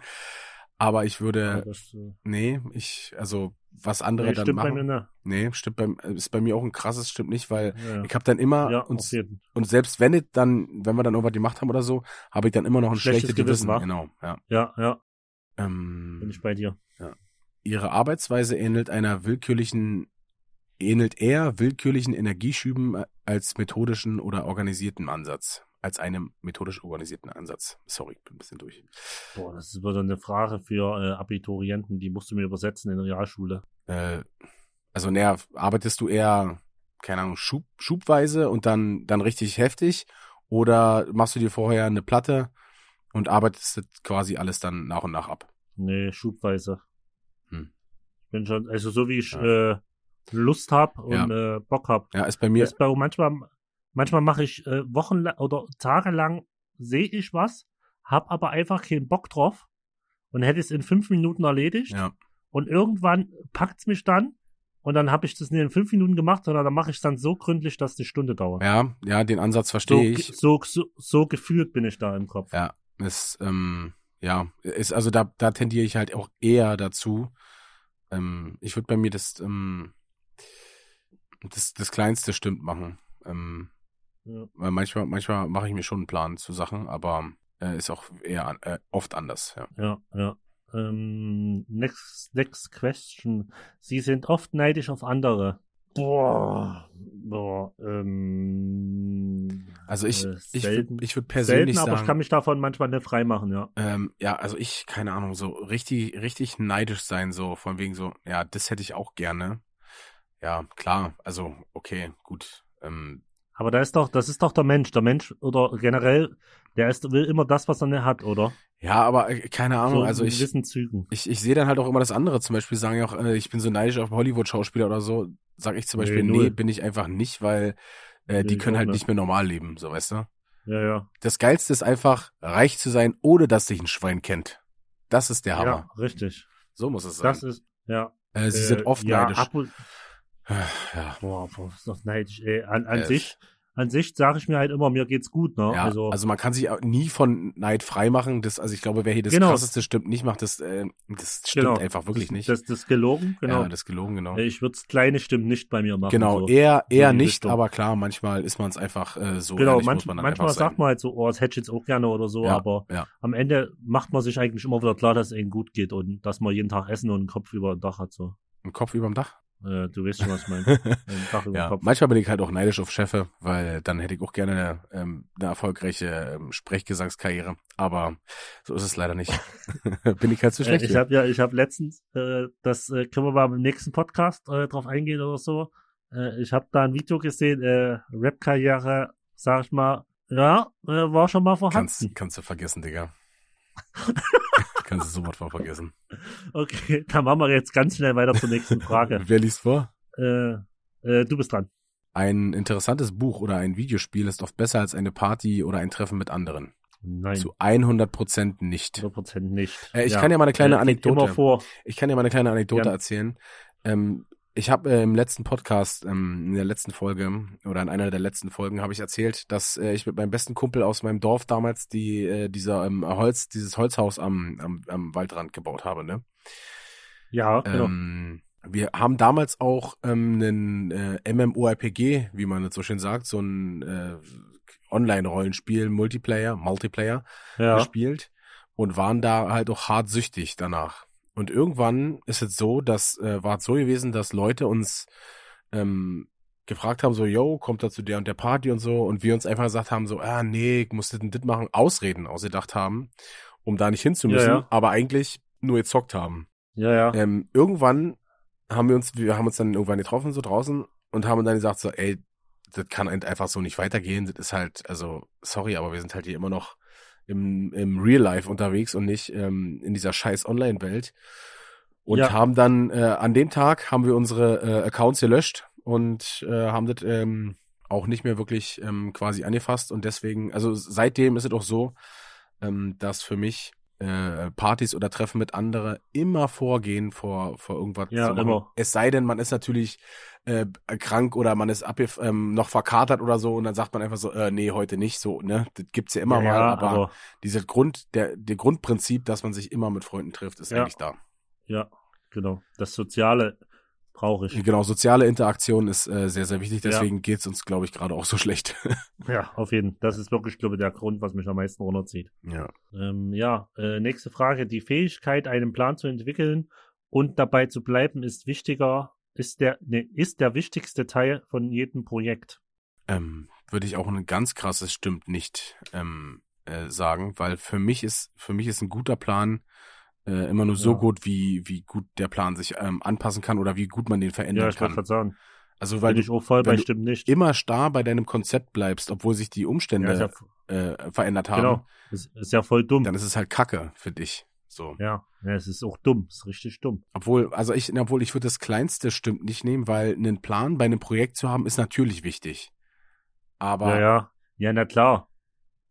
Aber ich würde, das, äh, nee, ich, also was andere nee, dann stimmt bei machen. mir nicht. Nee, stimmt bei, ist bei mir auch ein krasses, stimmt nicht, weil Ja, ja. ich habe dann immer ja, jeden. und selbst wenn es dann, wenn wir dann irgendwas gemacht haben oder so, habe ich dann immer noch ein Schlechtes schlechtes Gewissen. Gewissen? Genau, ja. Ja, ja, Ähm, bin ich bei dir. Ihre Arbeitsweise ähnelt einer willkürlichen, ähnelt eher willkürlichen Energieschüben als methodischen oder organisierten Ansatz. Als einem methodisch organisierten Ansatz. Sorry, ich bin ein bisschen durch. Boah, das ist wieder eine Frage für äh, Abiturienten, die musst du mir übersetzen in der Realschule. Äh, also näher arbeitest du eher, keine Ahnung, Schub, schubweise und dann, dann richtig heftig? Oder machst du dir vorher eine Platte und arbeitest quasi alles dann nach und nach ab? Nee, schubweise. Hm. Ich bin schon, also so wie ich Ja. äh, Lust hab und äh, Bock hab. Ja, ist bei mir, Das bei, manchmal manchmal mache ich äh, Wochen oder tagelang sehe ich was, hab aber einfach keinen Bock drauf und hätte es in fünf Minuten erledigt ja, und irgendwann packt's mich dann und dann habe ich das nicht in fünf Minuten gemacht, sondern dann mache ich es dann so gründlich, dass die Stunde dauert. ja, ja, den Ansatz so, verstehe ge- ich. so, so, so gefühlt bin ich da im Kopf. Ja, ist, ähm, ja, ist, also da, da tendiere ich halt auch eher dazu. Ähm, ich würde bei mir das, ähm, das, das Kleinste stimmt machen. Ähm, Ja. weil manchmal, manchmal mache ich mir schon einen Plan zu Sachen, aber äh, ist auch eher an- äh, oft anders, ja. Ja, ja. Ähm, next, next question. Sie sind oft neidisch auf andere. Boah, boah, ähm, Also ich, äh, ich, selten, ich würde persönlich selten, aber ich sagen, kann mich davon manchmal nicht freimachen, ja. ähm, ja, also ich, keine Ahnung, so richtig, richtig neidisch sein, so von wegen so, ja, das hätte ich auch gerne. Ja, klar, also okay, gut. Ähm, Aber da ist doch, das ist doch der Mensch. Der Mensch oder generell, der ist, will immer das, was er hat, oder? ja, aber äh, keine Ahnung, so also ich. Ich, ich sehe dann halt auch immer das andere. Zum Beispiel sagen ja auch, äh, ich bin so neidisch auf Hollywood-Schauspieler oder so. Sag ich zum Nee, Beispiel, nee, null. bin ich einfach nicht, weil äh, Nee, die können halt nicht. nicht mehr normal leben, so weißt du. Ja, ja. Das Geilste ist einfach, reich zu sein, ohne dass dich ein Schwein kennt. Das ist der Hammer. Ja, richtig. So muss es sein. Das ist, ja. äh, sie äh, sind oft ja, neidisch. Ja. boah, ist doch neidisch, ey. An, an Äh, sich, an sich sage ich mir halt immer, mir geht's gut, ne? Ja, also, also, man kann sich auch nie von Neid freimachen. Das, also ich glaube, wer hier das Genau. krasseste stimmt nicht macht, das, äh, das stimmt genau. einfach wirklich nicht. Das, das ist gelogen, genau. Ja, das ist gelogen, genau. ich würde kleine Stimmen nicht bei mir machen. genau, so. eher, eher die nicht, Richtung. aber klar, manchmal ist man es einfach äh, so Genau, ehrlich, manch, man manchmal sagt man halt so, oh, das hätte ich jetzt auch gerne oder so, Ja, aber ja. am Ende macht man sich eigentlich immer wieder klar, dass es ihnen gut geht und dass man jeden Tag Essen und einen Kopf über dem Dach hat. So. Ein Kopf überm Dach? Äh, du weißt schon, was ich meine. (laughs) Ja, manchmal bin ich halt auch neidisch auf Chefe, weil dann hätte ich auch gerne ähm, eine erfolgreiche ähm, Sprechgesangskarriere. Aber so ist es leider nicht. (laughs) bin ich halt zu Äh, schlecht. ich für. habe ja, ich habe letztens, äh, das äh, können wir mal im nächsten Podcast äh, drauf eingehen oder so. Äh, ich habe da ein Video gesehen, äh, Rap-Karriere, sag ich mal, ja, äh, war schon mal vorhanden. kannst, kannst du vergessen, Digga. (laughs) Kannst du sofort mal vergessen. Okay, dann machen wir jetzt ganz schnell weiter zur nächsten Frage. Wer liest vor? äh, äh, du bist dran. Ein interessantes Buch oder ein Videospiel ist oft besser als eine Party oder ein Treffen mit anderen. Nein, Zu 100 Prozent nicht. 100% nicht. Äh, ich kann ja mal eine kleine äh, Anekdote-. Ich kann dir mal eine kleine Anekdote Gern. erzählen. Ähm, ich habe äh, im letzten Podcast, ähm, in der letzten Folge oder in einer der letzten Folgen habe ich erzählt, dass äh, ich mit meinem besten Kumpel aus meinem Dorf damals die äh, dieser ähm, Holz dieses Holzhaus am, am am Waldrand gebaut habe, ne? Ja, genau. Ähm, wir haben damals auch ähm, einen äh, MMORPG, wie man es so schön sagt, so ein äh, Online-Rollenspiel, Multiplayer, Multiplayer ja. gespielt und waren da halt auch hart süchtig danach. Und irgendwann ist es so, dass äh, war es so gewesen, dass Leute uns ähm, gefragt haben, so, yo, kommt da zu der und der Party und so, und wir uns einfach gesagt haben, so, ah, nee, ich muss das und das machen, Ausreden ausgedacht haben, um da nicht hinzumüssen, Ja, ja. aber eigentlich nur gezockt haben. Ja, ja. Ähm, irgendwann haben wir uns, wir haben uns dann irgendwann getroffen, so draußen, und haben dann gesagt, so, ey, das kann einfach so nicht weitergehen. Das ist halt, also, sorry, aber wir sind halt hier immer noch im, im Real Life unterwegs und nicht ähm, in dieser scheiß Online-Welt. Und Ja. haben dann, äh, an dem Tag haben wir unsere äh, Accounts gelöscht und äh, haben das ähm, auch nicht mehr wirklich ähm, quasi angefasst. Und deswegen, also seitdem ist es auch so, ähm, dass für mich äh, Partys oder Treffen mit anderen immer vorgehen vor, vor irgendwas Ja, immer. Es sei denn, man ist natürlich äh, krank oder man ist abgef ähm, noch verkatert oder so und dann sagt man einfach so, äh, nee, heute nicht so, ne? Das gibt's ja immer ja, mal, ja, aber, dieses Grund, der, der Grundprinzip, dass man sich immer mit Freunden trifft, ist Ja. eigentlich da. ja, genau. Das Soziale brauche ich. Genau, soziale Interaktion ist äh, sehr, sehr wichtig, Ja. deswegen geht's uns, glaube ich, gerade auch so schlecht. (laughs) Ja, auf jeden Fall. Das ist wirklich, glaube ich, der Grund, was mich am meisten runterzieht. ja. Ähm, ja, äh, nächste Frage. Die Fähigkeit, einen Plan zu entwickeln und dabei zu bleiben, ist wichtiger, ist der, ne, ist der wichtigste Teil von jedem Projekt. ähm, würde ich auch ein ganz krasses stimmt nicht ähm, äh, sagen, weil für mich ist für mich ist ein guter Plan äh, immer nur so Ja. gut, wie wie gut der Plan sich ähm, anpassen kann oder wie gut man den Ja, verändern ich wollte kann. gerade sagen. Also weil Bin ich du auch voll bei stimmt nicht. immer starr bei deinem Konzept bleibst, obwohl sich die Umstände Ja, ja, äh, verändert haben, genau. Ist, ist ja voll dumm. dann ist es halt Kacke für dich. So. Ja, ja, es ist auch dumm. Es ist richtig dumm. Obwohl, also ich, obwohl ich würde das Kleinste stimmt nicht nehmen, weil einen Plan bei einem Projekt zu haben, ist natürlich wichtig. Aber Ja, ja. Ja, na klar.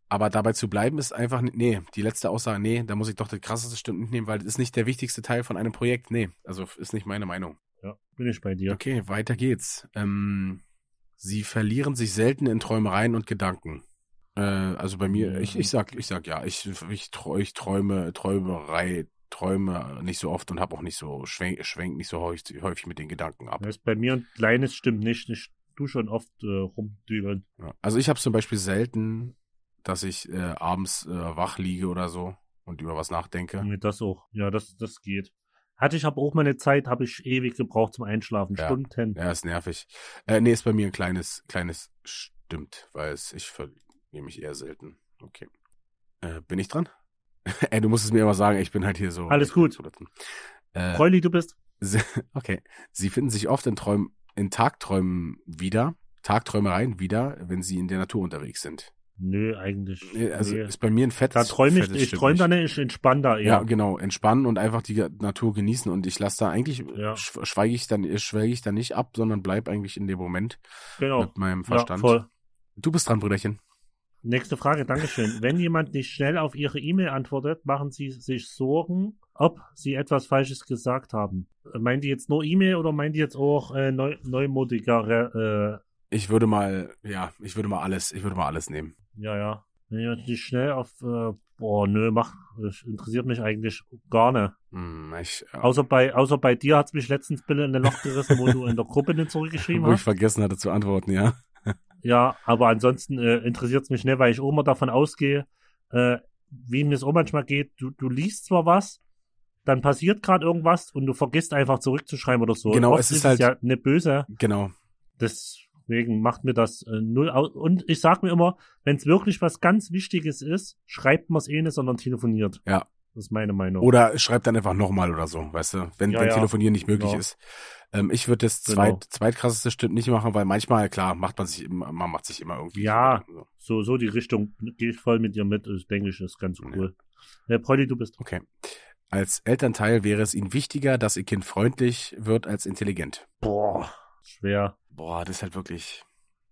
Aber dabei zu bleiben ist einfach, nicht- nee, die letzte Aussage, nee, da muss ich doch das krasseste stimmt nicht nehmen, weil das ist nicht der wichtigste Teil von einem Projekt. Nee, also ist nicht meine Meinung. Ja, bin ich bei dir. Okay, weiter geht's. Ähm, sie verlieren sich selten in Träumereien und Gedanken. Äh, also bei mir, ich, ich sag, ich sag ja, ich, ich, träu- ich träume, Träumerei, träume nicht so oft und habe auch nicht so, schwenk, schwenk nicht so häufig, häufig mit den Gedanken ab. Das ist bei mir ein kleines stimmt nicht. Ich tu schon oft äh, rumdübeln. Ja. Also ich habe zum Beispiel selten, dass ich äh, abends äh, wach liege oder so und über was nachdenke. Nee, das auch. Ja, das, das geht. Hatte ich aber auch mal eine Zeit, habe ich ewig gebraucht zum Einschlafen. Ja. Stunden. Ja, ist nervig. Äh, nee, ist bei mir ein kleines, kleines stimmt, weil es, ich verliere mich eher selten. Okay. Äh, bin ich dran? (laughs) Ey, du musst es mir immer sagen, ich bin halt hier so. Alles gut. Äh, Freuli, du bist. sie, (laughs) okay. Sie finden sich oft in Träumen, in Tagträumen wieder, Tagträumereien wieder, wenn sie in der Natur unterwegs sind. Nö, eigentlich. Nee, Also nee. ist bei mir ein fettes. Da träume ich, ich träume nicht. da nicht, ich entspanne da eher. Ja, genau, entspannen und einfach die Natur genießen und ich lasse da eigentlich, Ja. sch- schweige ich dann, schweige ich da nicht ab, sondern bleib eigentlich in dem Moment genau. mit meinem Ja, Verstand. voll. Du bist dran, Brüderchen. Nächste Frage, Dankeschön. (laughs) Wenn jemand nicht schnell auf Ihre E-Mail antwortet, machen Sie sich Sorgen, ob Sie etwas Falsches gesagt haben. Meinen die jetzt nur E-Mail oder meinen die jetzt auch äh, neu, neumodigere? Ich würde mal, ja, ich würde mal alles, ich würde mal alles nehmen. Ja, ja. Wenn jemand nicht schnell auf, äh, boah, nö, mach, das interessiert mich eigentlich gar nicht. Ich, äh, Außer bei, außer bei dir hat's mich letztens Bille in ein Loch gerissen, wo du in der Gruppe nicht zurückgeschrieben wo ich hast. vergessen hatte zu antworten, ja. Ja, aber ansonsten äh, interessiert's mich nicht, weil ich auch immer davon ausgehe, äh, wie mir es auch manchmal geht, du, du liest zwar was, dann passiert gerade irgendwas und du vergisst einfach zurückzuschreiben oder so. Genau, Oft es ist halt- ja nicht böse, Genau. Deswegen macht mir das äh, null aus. Und ich sag mir immer, wenn es wirklich was ganz Wichtiges ist, schreibt man es eh nicht, sondern telefoniert. Ja. Das ist meine Meinung. Oder schreib dann einfach nochmal oder so, weißt du, wenn, Ja, wenn ja. Telefonieren nicht möglich Genau. ist. Ähm, ich würde das Genau. zweit, zweitkrasseste stimmt nicht machen, weil manchmal, klar, macht man sich immer, man macht sich immer irgendwie. Ja. So. so, so die Richtung gehe ich voll mit dir mit, das denke ich, ist ganz cool. Äh, Polly, du bist. Okay. Als Elternteil wäre es Ihnen wichtiger, dass Ihr Kind freundlich wird als intelligent. Boah, schwer. Boah, das ist halt wirklich.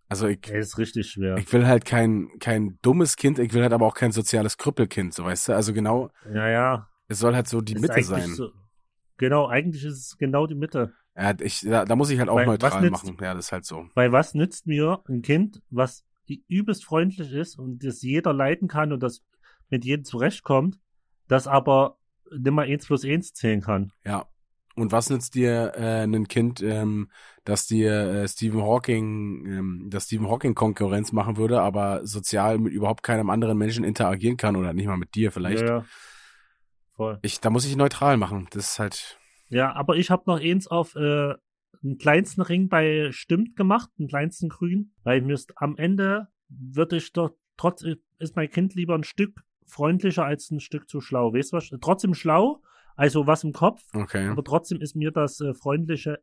Also ich, Ey, ist richtig schwer. ich will halt kein, kein dummes Kind, ich will halt aber auch kein soziales Krüppelkind, so weißt du? Also genau, ja, ja. es soll halt so die Ist Mitte sein. So, genau, eigentlich ist es genau die Mitte. Ja, ich, da, da muss ich halt auch Weil, neutral nützt- machen. Ja, das ist halt so. Weil was nützt mir ein Kind, was übelst freundlich ist und das jeder leiden kann und das mit jedem zurechtkommt, das aber nimmer eins plus eins zählen kann? Ja. Und was nützt dir äh, ein Kind, ähm, dass dir äh, Stephen Hawking, ähm, dass Stephen Hawking Konkurrenz machen würde, aber sozial mit überhaupt keinem anderen Menschen interagieren kann oder nicht mal mit dir vielleicht? Ja, ja. Voll. Ich, da muss ich neutral machen. Das ist halt. Ja, aber ich habe noch eins auf äh, den kleinsten Ring bei Stimmt gemacht, den kleinsten Grün, weil mir ist am Ende würde ich doch trotz ist mein Kind lieber ein Stück freundlicher als ein Stück zu schlau. Weißt du was? Trotzdem schlau, also was im Kopf, Okay. aber trotzdem ist mir das äh, freundliche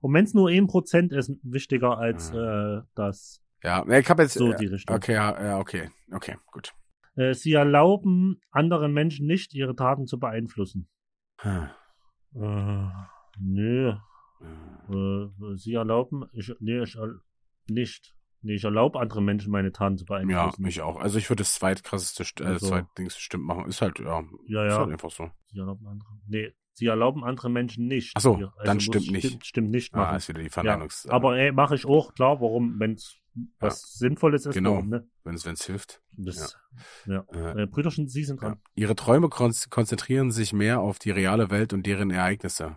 und wenn es nur ein Prozent ist, wichtiger als Ah. äh, das Ja, ich habe jetzt. so äh, die Richtung. okay, ja, ja, okay, okay, gut. Äh, sie erlauben anderen Menschen nicht, ihre Taten zu beeinflussen. Hm. Äh, nö, Hm. Äh, sie erlauben, ich, nee, ich nicht. Nee, ich erlaube anderen Menschen meine Taten zu Ja, beeinflussen. mich auch. Also ich würde das zweitkrasseste, st- äh, Also- zweitdings stimmt machen. Ist halt, ja, ja, ist ja. halt einfach so. Sie erlauben andere. Nee, sie erlauben andere Menschen nicht. Ach so, Ihr- dann stimmt nicht. Stimmt, stimmt nicht Ah, machen. ist wieder die ja, Verneinungs. aber ey, mache ich auch, klar, warum, wenn es was Sinnvolles ist, Genau. warum, ne? wenn es hilft. Das, ja. Äh, Äh, Brüderchen, Sie sind ja. dran. Ihre Träume kon konzentrieren sich mehr auf die reale Welt und deren Ereignisse.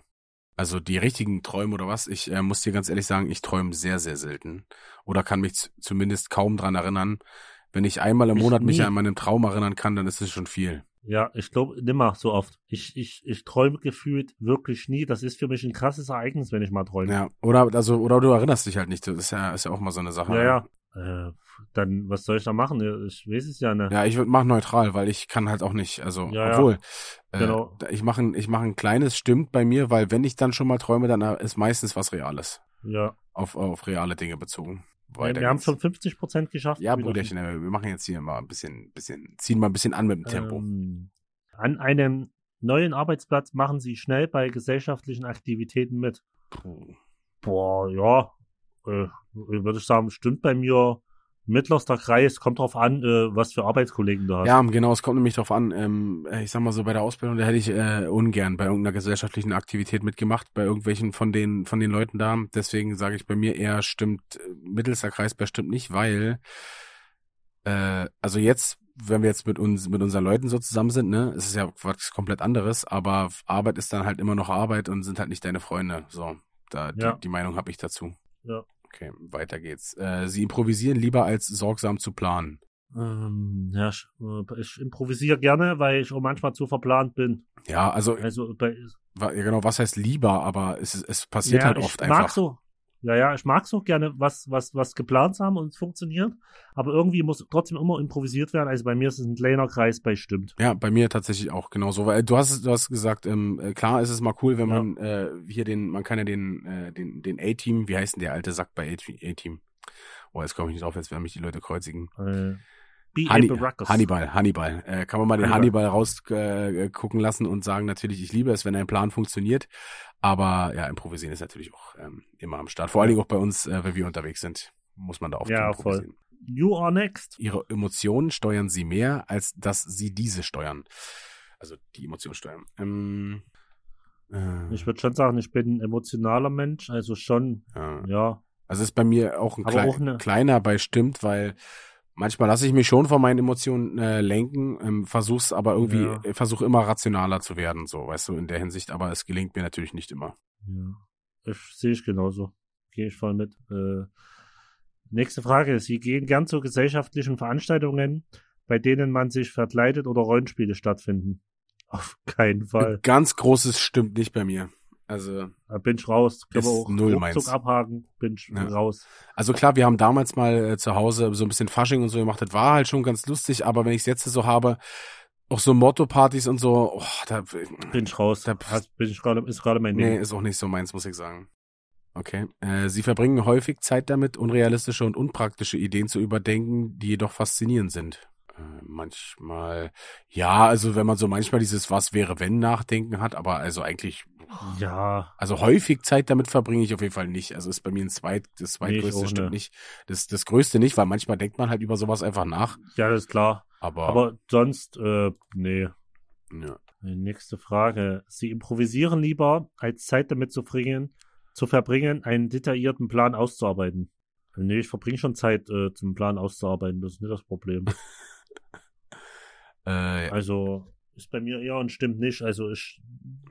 Also die richtigen Träume oder was? Ich äh, muss dir ganz ehrlich sagen, ich träume sehr, sehr selten. Oder kann mich zumindest kaum dran erinnern. Wenn ich einmal im Ich Monat mich an meinen Traum erinnern kann, dann ist es schon viel. Ja, ich glaube, nimmer so oft. Ich, ich, ich träume gefühlt wirklich nie. Das ist für mich ein krasses Ereignis, wenn ich mal träume. Ja, oder also oder du erinnerst dich halt nicht. Das ist ja ist ja auch mal so eine Sache. ja. ja. Äh, dann, was soll ich da machen? Ich weiß es ja nicht. Ja, ich würde machen neutral, weil ich kann halt auch nicht, also Ja, ja. obwohl äh, Genau. ich mache ein, ich mache ein kleines stimmt bei mir, weil wenn ich dann schon mal träume, dann ist meistens was Reales Ja. auf auf reale Dinge bezogen. wir Weiter haben geht's. schon 50 Prozent geschafft. ja, äh, wir machen jetzt hier mal ein bisschen bisschen ziehen mal ein bisschen an mit dem Tempo. Ähm, an einem neuen Arbeitsplatz machen Sie schnell bei gesellschaftlichen Aktivitäten mit. Boah, ja. Äh, würde ich sagen, stimmt bei mir mittlerster Kreis. Kommt drauf an, äh, was für Arbeitskollegen du hast. Ja, genau, es kommt nämlich drauf an. Ähm, äh, ich sag mal so, bei der Ausbildung, da hätte ich äh, ungern bei irgendeiner gesellschaftlichen Aktivität mitgemacht, bei irgendwelchen von den von den Leuten da. Deswegen sage ich bei mir eher stimmt äh, mittelster Kreis bestimmt nicht, weil äh, also jetzt, wenn wir jetzt mit uns mit unseren Leuten so zusammen sind, ne, es ist ja was komplett anderes, aber Arbeit ist dann halt immer noch Arbeit und sind halt nicht deine Freunde. So, da die, Ja. die Meinung habe ich dazu. Ja. Okay, weiter geht's. Äh, sie improvisieren lieber als sorgsam zu planen. Ähm, ja, ich, äh, ich improvisiere gerne, weil ich auch manchmal zu verplant bin. Ja, also Also bei, ja, genau, was heißt lieber, aber es, es passiert ja, halt ich oft mag einfach. so. Ja, ja, ich mag so gerne was, was, was geplant haben und es funktioniert. Aber irgendwie muss trotzdem immer improvisiert werden. Also bei mir ist es ein kleiner Kreis bei stimmt. Ja, bei mir tatsächlich auch genauso. Weil du hast, du hast gesagt, ähm, äh, klar ist es mal cool, wenn Ja. man äh, hier den, man kann ja den, äh, den, den A-Team, wie heißt denn der alte Sack bei A-Team? Oh, jetzt komme ich nicht drauf, jetzt werden mich die Leute kreuzigen. Äh, B.A. Hanni Baracus. Hannibal, Hannibal. Äh, kann man mal den Hannibal. Hannibal rausgucken äh, gucken lassen und sagen, natürlich, ich liebe es, wenn ein Plan funktioniert. Aber ja, improvisieren ist natürlich auch ähm, immer am Start. Vor allen Dingen auch bei uns, äh, wenn wir unterwegs sind, muss man da oft Ja, voll. improvisieren. You are next. Ihre Emotionen steuern sie mehr, als dass sie diese steuern. Also die Emotionen steuern. Ähm, äh, Ich würde schon sagen, ich bin ein emotionaler Mensch. Also schon, ja. ja. Also ist bei mir auch ein klei auch eine- kleiner bei stimmt, weil manchmal lasse ich mich schon von meinen Emotionen äh, lenken, ähm, versuch's aber irgendwie, Ja. äh, versuch immer rationaler zu werden, so, weißt du, in der Hinsicht, aber es gelingt mir natürlich nicht immer. ja. Ich sehe ich genauso. Gehe ich voll mit. Äh, nächste Frage. Sie gehen gern zu gesellschaftlichen Veranstaltungen, bei denen man sich verkleidet oder Rollenspiele stattfinden. Auf keinen Fall. Ganz großes stimmt nicht bei mir. Also, Da bin ich raus. Können wir auch null meins. abhaken. Bin ich Ja. raus. also klar, wir haben damals mal äh, zu Hause so ein bisschen Fasching und so gemacht, das war halt schon ganz lustig, aber wenn ich es jetzt so habe, auch so Motto-Partys und so, oh, da, Bin ich raus. Da- bin ich gerade, ist gerade mein Ding. Nee, ist auch nicht so meins, muss ich sagen. Okay. Äh, sie verbringen häufig Zeit damit, unrealistische und unpraktische Ideen zu überdenken, die jedoch faszinierend sind. Äh, manchmal, ja, also wenn man so manchmal dieses Was wäre wenn Nachdenken hat, aber also eigentlich, Ja, also häufig Zeit damit verbringe ich auf jeden Fall nicht. Also ist bei mir ein zweit, das zweitgrößte auch stimmt nicht. Das, das größte nicht, weil manchmal denkt man halt über sowas einfach nach. ja, das ist klar. Aber, Aber sonst, äh, nee. ja. Nächste Frage. Sie improvisieren lieber, als Zeit damit zu verbringen, zu verbringen, einen detaillierten Plan auszuarbeiten. Nee, ich verbringe schon Zeit, äh, zum Plan auszuarbeiten. Das ist nicht das Problem. (laughs) Äh, Also ist bei mir eher und stimmt nicht. Also ich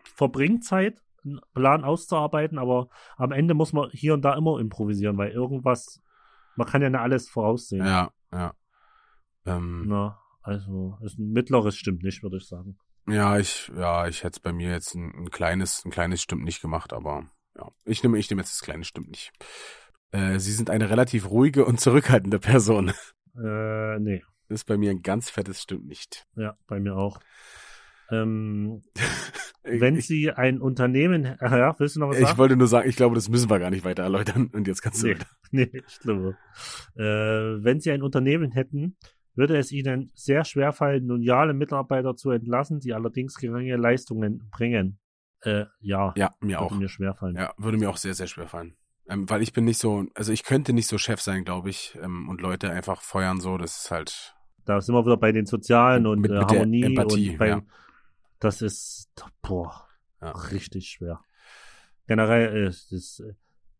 verbringe Zeit, einen Plan auszuarbeiten, aber am Ende muss man hier und da immer improvisieren, weil irgendwas, man kann ja nicht alles voraussehen. ja, ja. Ähm, Na, also ist ein mittleres stimmt nicht, würde ich sagen. Ja, ich, ja, ich hätte es bei mir jetzt ein, ein kleines, ein kleines stimmt nicht gemacht, aber ja, ich nehme, ich nehme jetzt das kleine stimmt nicht. Äh, Sie sind eine relativ ruhige und zurückhaltende Person. Äh, nee, ist bei mir ein ganz fettes stimmt nicht. ja, bei mir auch. Ähm, (laughs) wenn ich, Sie ein Unternehmen, (laughs) ja, willst du noch was ich sagen? wollte nur sagen, ich glaube, das müssen wir gar nicht weiter erläutern. Und jetzt kannst du Nee. (laughs) Nee, ich glaube. Äh, wenn Sie ein Unternehmen hätten, würde es Ihnen sehr schwerfallen, loyale Mitarbeiter zu entlassen, die allerdings geringe Leistungen bringen. Äh, ja, Ja, mir würde auch. mir schwerfallen. Ja, würde mir auch sehr, sehr schwer fallen. Ähm, weil ich bin nicht so, also ich könnte nicht so Chef sein, glaube ich, ähm, und Leute einfach feuern so, das ist halt, Da sind wir wieder bei den Sozialen und Mit- äh, mit der Harmonie Empathie, und bei, ja. das ist, boah, Ja. richtig schwer. Generell ist das,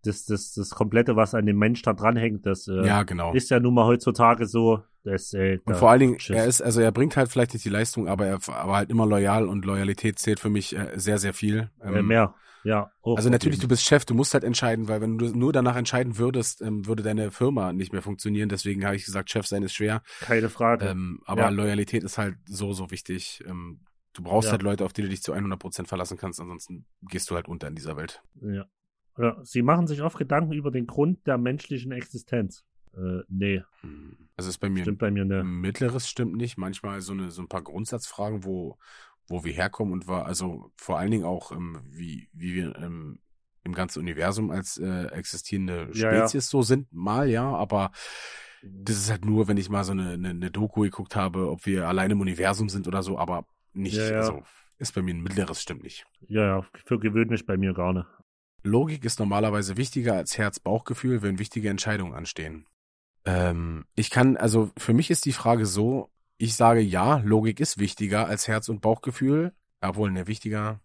das, das, das Komplette, was an dem Mensch da dranhängt, das äh, ja, genau. ist ja nun mal heutzutage so, das, äh, Und vor allen Dingen, tschüss. er ist, also er bringt halt vielleicht nicht die Leistung, aber er aber halt immer loyal und Loyalität zählt für mich äh, sehr, sehr viel. äh, Ähm, mehr, ja. auch Also natürlich, du bist Chef, du musst halt entscheiden, weil wenn du nur danach entscheiden würdest, ähm, würde deine Firma nicht mehr funktionieren. Deswegen habe ich gesagt, Chef sein ist schwer. keine Frage. Ähm, aber Ja. Loyalität ist halt so, so wichtig. Ähm, du brauchst Ja. halt Leute, auf die du dich zu 100% verlassen kannst, ansonsten gehst du halt unter in dieser Welt. Ja. ja. Sie machen sich oft Gedanken über den Grund der menschlichen Existenz. Äh, nee, Also ist bei mir stimmt bei mir ne. Mittleres stimmt nicht. Manchmal so eine so ein paar Grundsatzfragen, wo wo wir herkommen und war also vor allen Dingen auch ähm, wie wie wir ähm, im ganzen Universum als äh, existierende Ja, ja. Spezies so sind mal ja, aber das ist halt nur, wenn ich mal so eine, eine, eine Doku geguckt habe, ob wir allein im Universum sind oder so, aber nicht. Ja, ja. Also ist bei mir ein mittleres stimmt nicht. Ja, ja, für gewöhnlich bei mir gar nicht. Logik ist normalerweise wichtiger als Herz-Bauchgefühl, wenn wichtige Entscheidungen anstehen. Ähm, ich kann, also für mich ist die Frage so, ich sage ja, Logik ist wichtiger als Herz- und Bauchgefühl, obwohl ein wichtiger,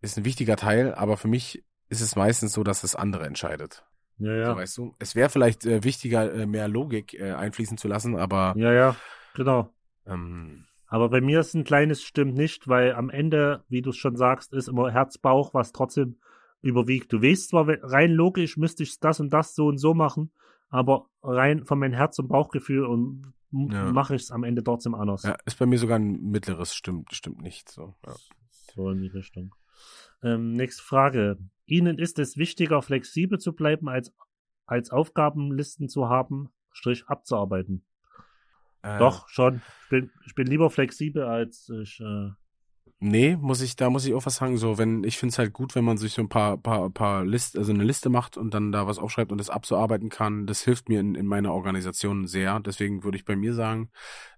ist ein wichtiger Teil, aber für mich ist es meistens so, dass das andere entscheidet. Ja, So, ja. weißt du? Es wäre vielleicht äh, wichtiger, äh, mehr Logik äh, einfließen zu lassen, aber Ja, ja, genau. ähm, Aber bei mir ist ein kleines stimmt nicht, weil am Ende, wie du es schon sagst, ist immer Herz-Bauch, was trotzdem überwiegt. Du weißt zwar, rein logisch müsste ich das und das so und so machen, aber rein von meinem Herz- und Bauchgefühl und Ja. mache ich es am Ende trotzdem anders. ja, ist bei mir sogar ein mittleres, stimmt, stimmt nicht. So, ja. So in die Richtung. Ähm, nächste Frage. Ihnen ist es wichtiger, flexibel zu bleiben, als, als Aufgabenlisten zu haben, Strich abzuarbeiten. Äh, Doch, schon. Ich bin, ich bin lieber flexibel, als ich. Äh, Nee, muss ich, da muss ich auch was sagen. So, wenn, ich finde es halt gut, wenn man sich so ein paar, paar, paar List, also eine Liste macht und dann da was aufschreibt und das abzuarbeiten kann. Das hilft mir in, in meiner Organisation sehr. Deswegen würde ich bei mir sagen,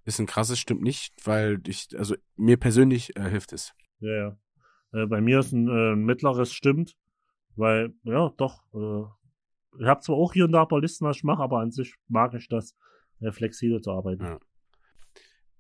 ist ein krasses, stimmt nicht, weil ich, also mir persönlich äh, hilft es. ja, ja. Äh, bei mir ist ein äh, mittleres stimmt, weil, ja, doch. Äh, ich habe zwar auch hier und da ein paar Listen, was ich mache, aber an sich mag ich das, äh, flexibel zu arbeiten. Ja.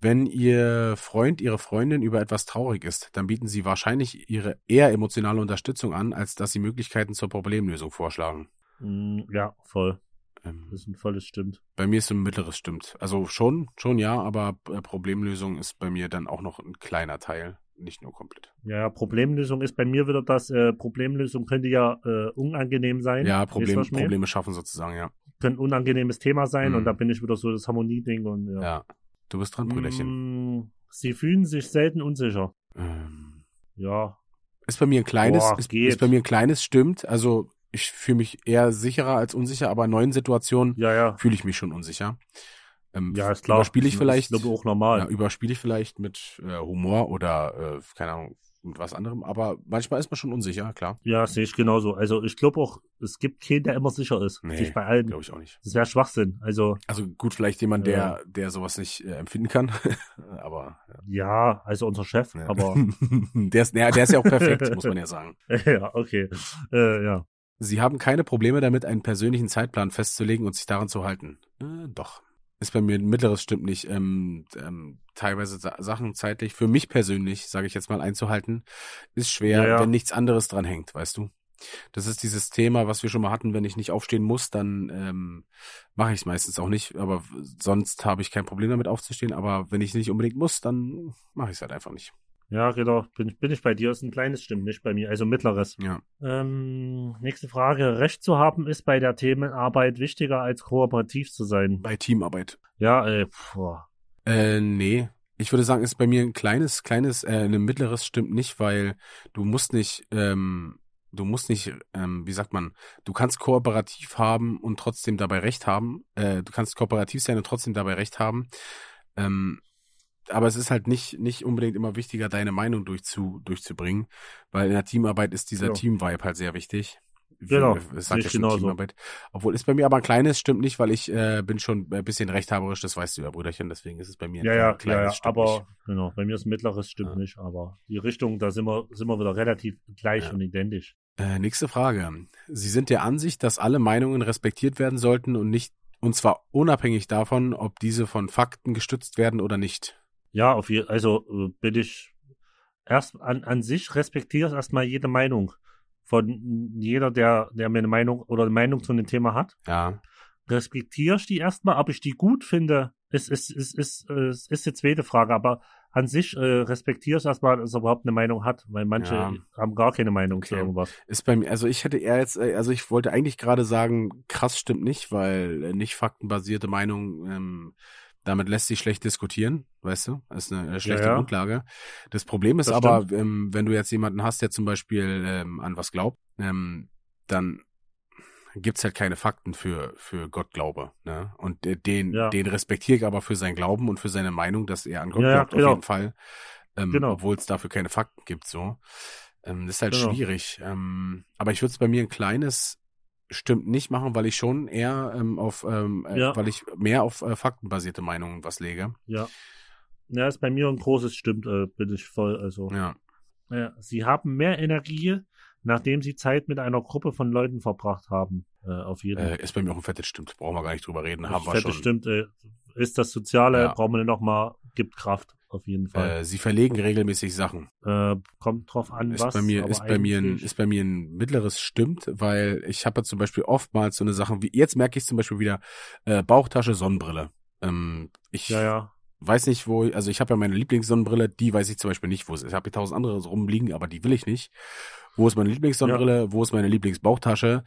Wenn Ihr Freund, Ihre Freundin über etwas traurig ist, dann bieten Sie wahrscheinlich Ihre eher emotionale Unterstützung an, als dass Sie Möglichkeiten zur Problemlösung vorschlagen. Mm, ja, voll. Ähm, Das ist ein volles stimmt. Bei mir ist ein mittleres stimmt. Also schon, schon ja, aber äh, Problemlösung ist bei mir dann auch noch ein kleiner Teil, nicht nur komplett. Ja, Problemlösung ist bei mir wieder das, äh, Problemlösung könnte ja äh, unangenehm sein. Ja, Problem? Probleme schaffen sozusagen, ja. Könnte ein unangenehmes Thema sein Mhm. und da bin ich wieder so das Harmonieding und ja. Ja. Du bist dran, Brüderchen. Mm, Sie fühlen sich selten unsicher. Ähm, Ja, ist bei mir ein kleines, Boah, ist, ist bei mir ein kleines, stimmt. Also ich fühle mich eher sicherer als unsicher, aber in neuen Situationen ja, ja. fühle ich mich schon unsicher. Ähm, Ja, ist klar. Überspiele ich vielleicht, ist, ich, auch normal. ja, überspiele ich vielleicht mit äh, Humor oder, äh, keine Ahnung, mit was anderem, aber manchmal ist man schon unsicher, klar. Ja, sehe ich genauso. Also ich glaube auch, es gibt keinen, der immer sicher ist. Nee, Sich bei allen. Glaube ich auch nicht. Das wäre Schwachsinn. Also Also gut, vielleicht jemand, Ja. der, der sowas nicht äh, empfinden kann, (laughs) aber ja. ja, also unser Chef, Ja. aber (laughs) der, ist, ja, der ist ja auch perfekt, (laughs) muss man ja sagen. ja, okay. Äh, ja. Sie haben keine Probleme damit, einen persönlichen Zeitplan festzulegen und sich daran zu halten. Äh, doch. Ist bei mir ein mittleres stimmt nicht. Ähm, ähm, teilweise Sa Sachen zeitlich, für mich persönlich, sage ich jetzt mal, einzuhalten, ist schwer, Ja, ja. wenn nichts anderes dran hängt, weißt du? Das ist dieses Thema, was wir schon mal hatten, wenn ich nicht aufstehen muss, dann ähm, mache ich es meistens auch nicht. Aber sonst habe ich kein Problem damit aufzustehen. Aber wenn ich nicht unbedingt muss, dann mache ich es halt einfach nicht. Ja, genau. Bin, bin ich bei dir. Ist ein kleines stimmt nicht bei mir. Also mittleres. Ja. Ähm, nächste Frage. Recht zu haben ist bei der Themenarbeit wichtiger als kooperativ zu sein. Bei Teamarbeit. Ja, äh, boah. Äh, nee. Ich würde sagen, ist bei mir ein kleines, kleines, äh, ein mittleres stimmt nicht, weil du musst nicht, ähm, du musst nicht, ähm, wie sagt man, du kannst kooperativ haben und trotzdem dabei Recht haben. Äh, du kannst kooperativ sein und trotzdem dabei Recht haben. Ähm, aber es ist halt nicht, nicht unbedingt immer wichtiger, deine Meinung durchzu, durchzubringen, weil in der Teamarbeit ist dieser Genau. Team-Vibe halt sehr wichtig. Genau, sehe sagt ja schon genauso. Teamarbeit. Obwohl ist bei mir aber ein kleines, stimmt nicht, weil ich äh, bin schon ein bisschen rechthaberisch, das weißt du ja, Brüderchen, deswegen ist es bei mir ein Ja, ja, kleines, ja, ja. stimmt Aber nicht. genau, bei mir ist mittleres stimmt Ja. nicht. Aber die Richtung, da sind wir, sind wir wieder relativ gleich Ja. und identisch. Äh, nächste Frage. Sie sind der Ansicht, dass alle Meinungen respektiert werden sollten und nicht, und zwar unabhängig davon, ob diese von Fakten gestützt werden oder nicht. Ja, auf je, also äh, bin ich erst an, an sich respektiere ich erstmal jede Meinung von jeder, der, der mir eine Meinung oder eine Meinung zu einem Thema hat. Ja, Respektiere ich die erstmal, ob ich die gut finde, ist, ist, ist, ist, ist, ist die zweite Frage. Aber an sich äh, respektiere ich erstmal, dass er überhaupt eine Meinung hat, weil manche Ja. haben gar keine Meinung zu Okay. irgendwas. ist bei mir, also ich hätte eher jetzt, äh, also ich wollte eigentlich gerade sagen, krass stimmt nicht, weil äh, nicht faktenbasierte Meinung, ähm, damit lässt sich schlecht diskutieren, weißt du? Das ist eine, eine schlechte ja. Grundlage. Das Problem ist Das aber, ähm, wenn du jetzt jemanden hast, der zum Beispiel ähm, an was glaubt, ähm, dann gibt's halt keine Fakten für, für Gottglaube. Ne? Und äh, den, Ja. den respektiere ich aber für sein Glauben und für seine Meinung, dass er an Gott Ja, ja, glaubt, genau. auf jeden Fall. Ähm, Genau. Obwohl es dafür keine Fakten gibt, so. Ähm, das ist halt Genau. schwierig. Ähm, aber ich würde es bei mir ein kleines stimmt nicht machen, weil ich schon eher ähm, auf, ähm, äh, Ja. weil ich mehr auf äh, faktenbasierte Meinungen was lege. Ja. Ja, ist bei mir ein großes stimmt, äh, bin ich voll. Also, Ja. ja, sie haben mehr Energie, nachdem sie Zeit mit einer Gruppe von Leuten verbracht haben. Äh, auf jeden Fall. Äh, ist bei mir auch ein fettes Stimmt. Brauchen wir gar nicht drüber reden. Haben wir schon. stimmt, äh, ist das Soziale, Ja. brauchen wir noch mal, gibt Kraft, auf jeden Fall. Äh, sie verlegen regelmäßig Sachen. Äh, kommt drauf an, ist was. bei mir ist bei mir ein, ist bei mir ein mittleres stimmt, weil ich habe ja zum Beispiel oftmals so eine Sache wie jetzt merke ich zum Beispiel wieder äh, Bauchtasche Sonnenbrille. Ähm, ich Ja, ja. weiß nicht wo, also ich habe ja meine Lieblingssonnenbrille, die weiß ich zum Beispiel nicht, wo es ist. Ich habe hier tausend andere rumliegen, aber die will ich nicht. Wo ist meine Lieblingssonnenbrille? Wo ist meine Lieblingsbauchtasche,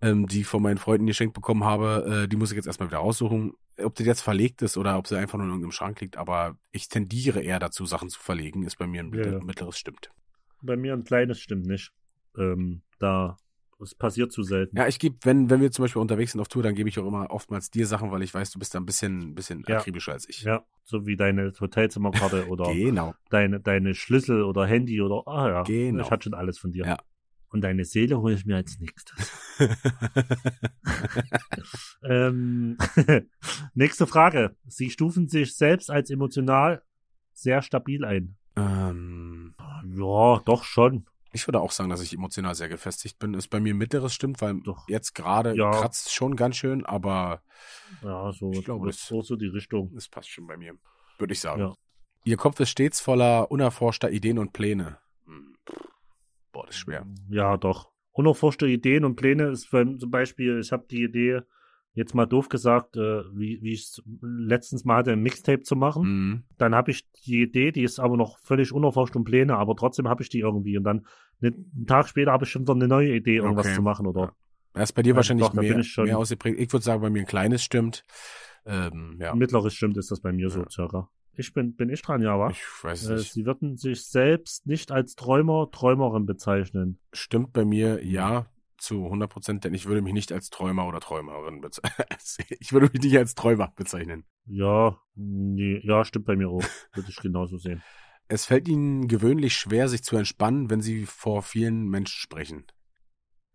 ähm, die ich von meinen Freunden geschenkt bekommen habe? Äh, die muss ich jetzt erstmal wieder raussuchen. Ob die jetzt verlegt ist oder ob sie einfach nur in irgendeinem Schrank liegt, aber ich tendiere eher dazu, Sachen zu verlegen, ist bei mir ein Ja, ja. mittleres stimmt. Bei mir ein kleines stimmt nicht. Ähm, da, es passiert zu selten. Ja, ich gebe, wenn, wenn wir zum Beispiel unterwegs sind auf Tour, dann gebe ich auch immer oftmals dir Sachen, weil ich weiß, du bist da ein bisschen, bisschen Ja. akribischer als ich. Ja, so wie deine Hotelzimmerkarte (laughs) oder Genau. deine, deine Schlüssel oder Handy oder, ah ja, Genau. ich hatte schon alles von dir. Ja. Und deine Seele hole ich mir als nächstes. (laughs) (laughs) ähm, nächste Frage. Sie stufen sich selbst als emotional sehr stabil ein. ähm, Ja, doch schon. Ich würde auch sagen, dass ich emotional sehr gefestigt bin. Ist bei mir mittleres stimmt, weil Doch. jetzt gerade Ja. kratzt schon ganz schön, aber Ja, so, Ich glaube, das das- so, so die Richtung. es passt schon bei mir. Würde ich sagen. Ja. Ihr Kopf ist stets voller unerforschter Ideen und Pläne. Hm. Boah, das ist schwer. Ja, doch. Unerforschte Ideen und Pläne ist für, zum Beispiel, ich habe die Idee, jetzt mal doof gesagt, äh, wie, wie ich letztens mal hatte, ein Mixtape zu machen. Mhm. Dann habe ich die Idee, die ist aber noch völlig unerforscht und Pläne, aber trotzdem habe ich die irgendwie. Und dann ne- einen Tag später habe ich schon wieder eine neue Idee, irgendwas Okay. zu machen. Oder. Das ist bei dir Ja, wahrscheinlich doch, mehr, ich mehr ausgeprägt. Ich würde sagen, bei mir ein kleines stimmt. Ähm, ja, mittleres stimmt, ist das bei mir so Ja. circa. Ich bin, bin ich dran, ja, wa? ich weiß es Äh, nicht. sie würden sich selbst nicht als Träumer, Träumerin bezeichnen. Stimmt bei mir, ja, zu 100 Prozent, denn ich würde mich nicht als Träumer oder Träumerin bezeichnen. (laughs) ich würde mich nicht als Träumer bezeichnen. Ja, nee, ja, stimmt bei mir auch. Würde ich genauso sehen. es fällt ihnen gewöhnlich schwer, sich zu entspannen, wenn sie vor vielen Menschen sprechen.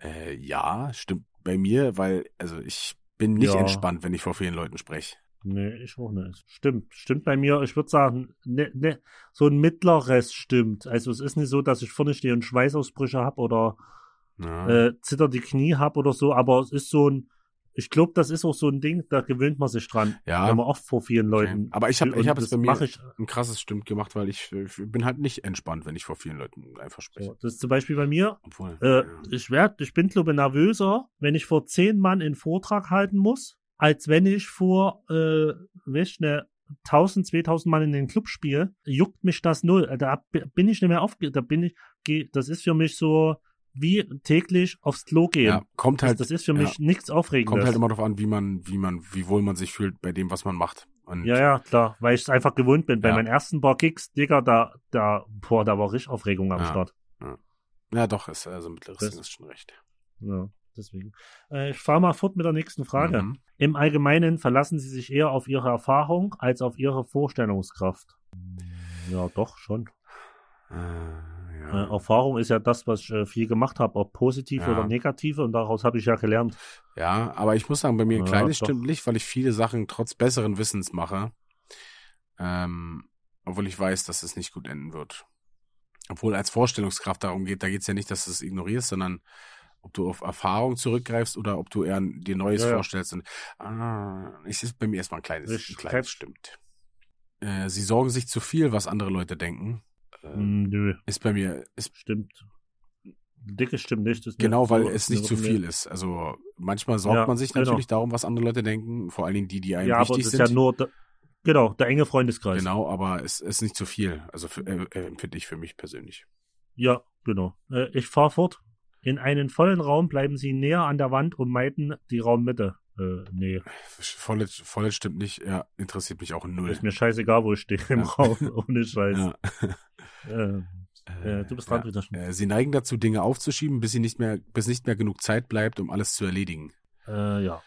Äh, ja, stimmt bei mir, weil, also ich bin nicht Ja. entspannt, wenn ich vor vielen Leuten spreche. Nee, ich auch nicht. Stimmt, stimmt bei mir. Ich würde sagen, ne, ne, so ein mittleres stimmt. Also es ist nicht so, dass ich vorne stehe und Schweißausbrüche habe oder Ja. äh, zitter die Knie habe oder so, aber es ist so ein, ich glaube, das ist auch so ein Ding, da gewöhnt man sich dran, Ja. wenn man oft vor vielen Leuten. Okay. Aber ich habe ich hab es bei mir ich. ein krasses Stimmt gemacht, weil ich, ich bin halt nicht entspannt, wenn ich vor vielen Leuten einfach spreche. So, das ist zum Beispiel bei mir. Obwohl, Äh, ja. ich werd, ich bin glaube nervöser, wenn ich vor zehn Mann einen Vortrag halten muss, als wenn ich vor, äh, weiß ich ne, 1000, 2000 Mann in den Club spiele, juckt mich das null. Da bin ich nicht mehr aufge, da bin ich, geh, das ist für mich so wie täglich aufs Klo gehen. ja, kommt das, halt, das ist für ja. mich nichts Aufregendes. kommt halt immer darauf an, wie man, wie man, wie wohl man sich fühlt bei dem, was man macht. Und ja, ja, klar, weil ich es einfach gewohnt bin. Bei Ja. meinen ersten paar Kicks, Digga, da, da, boah, da war richtig Aufregung am Ja. Start. ja, doch, ist also mittleres Das- ist schon recht. Ja, deswegen. Äh, ich fahre mal fort mit der nächsten Frage. Mhm. Im Allgemeinen verlassen Sie sich eher auf Ihre Erfahrung als auf Ihre Vorstellungskraft. Ja, doch, schon. Äh, Äh. Erfahrung ist ja das, was ich äh, viel gemacht habe, ob positive Ja. oder negative, und daraus habe ich ja gelernt. ja, aber ich muss sagen, bei mir ein kleines stimmt nicht, weil ich viele Sachen trotz besseren Wissens mache. Ähm, obwohl ich weiß, dass es nicht gut enden wird. Obwohl als Vorstellungskraft darum geht, da geht es ja nicht, dass du es ignorierst, sondern ob du auf Erfahrung zurückgreifst oder ob du eher dir Neues Ja, vorstellst. Und, ah, es ist bei mir erstmal ein kleines, ein kleines stimmt. Äh, sie sorgen sich zu viel, was andere Leute denken. Äh, Hm, nö, Ist bei mir, ist stimmt. Dicke stimmt nicht. Ist Genau, so- weil es nicht zu viel ist. Also manchmal sorgt Ja, man sich genau. natürlich darum, was andere Leute denken, vor allen Dingen die, die einem Ja, aber wichtig das ist sind. ja nur, der, genau, der enge Freundeskreis. genau, aber es ist nicht zu viel. Also äh, äh, empfinde ich für mich persönlich. Ja, genau. Äh, ich fahre fort. In einen vollen Raum bleiben Sie näher an der Wand und meiden die Raummitte. Äh, nee, Voll, voll stimmt nicht. Ja, interessiert mich auch null. ist mir scheißegal, wo ich stehe im Ja. Raum, (laughs) ohne Scheiß. Ja. Äh, äh, du bist dran, ja. Peter. schon. Äh, Sie neigen dazu, Dinge aufzuschieben, bis sie nicht mehr, bis nicht mehr genug Zeit bleibt, um alles zu erledigen. Äh, ja.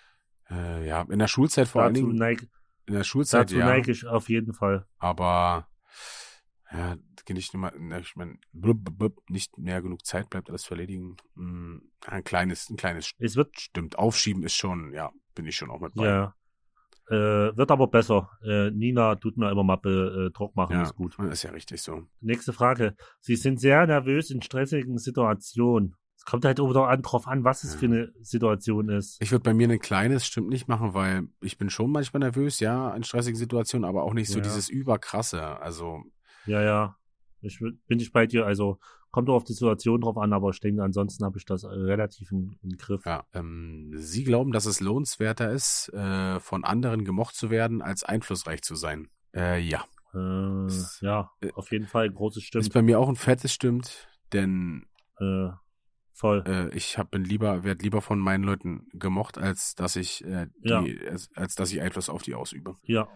Äh, ja, in der Schulzeit vor allen Dazu, Dingen. neig, In der Schulzeit dazu ja. neige ich auf jeden Fall. aber ja, ich nicht na, ich meine, blub, blub, blub, nicht mehr genug Zeit bleibt, alles zu erledigen. Hm, ein kleines, ein kleines Es wird, stimmt. Aufschieben ist schon, ja, bin ich schon auch mit bei. ja. Äh, wird aber besser. Äh, Nina tut mir immer mal be, äh, Druck machen, ja, ist gut. ist ja richtig so. Nächste Frage. Sie sind sehr nervös in stressigen Situationen. Es kommt halt wieder an, drauf an, was es Ja. für eine Situation ist. Ich würde bei mir ein kleines stimmt nicht machen, weil ich bin schon manchmal nervös, ja, in stressigen Situationen, aber auch nicht so Ja. dieses überkrasse. Also, Ja, ja. Ich bin ich bei dir. Also kommt doch auf die Situation drauf an, aber ich denke, ansonsten habe ich das äh, relativ im, im Griff. ja, ähm, Sie glauben, dass es lohnenswerter ist, äh, von anderen gemocht zu werden, als einflussreich zu sein. Äh, ja. Äh, Das- ja, äh, auf jeden Fall großes Ist Stimmt. bei mir auch ein fettes stimmt, denn Äh, voll. ich hab, bin lieber, werde lieber von meinen Leuten gemocht, als dass ich die, Ja. als, als dass ich Einfluss auf die ausübe. Ja,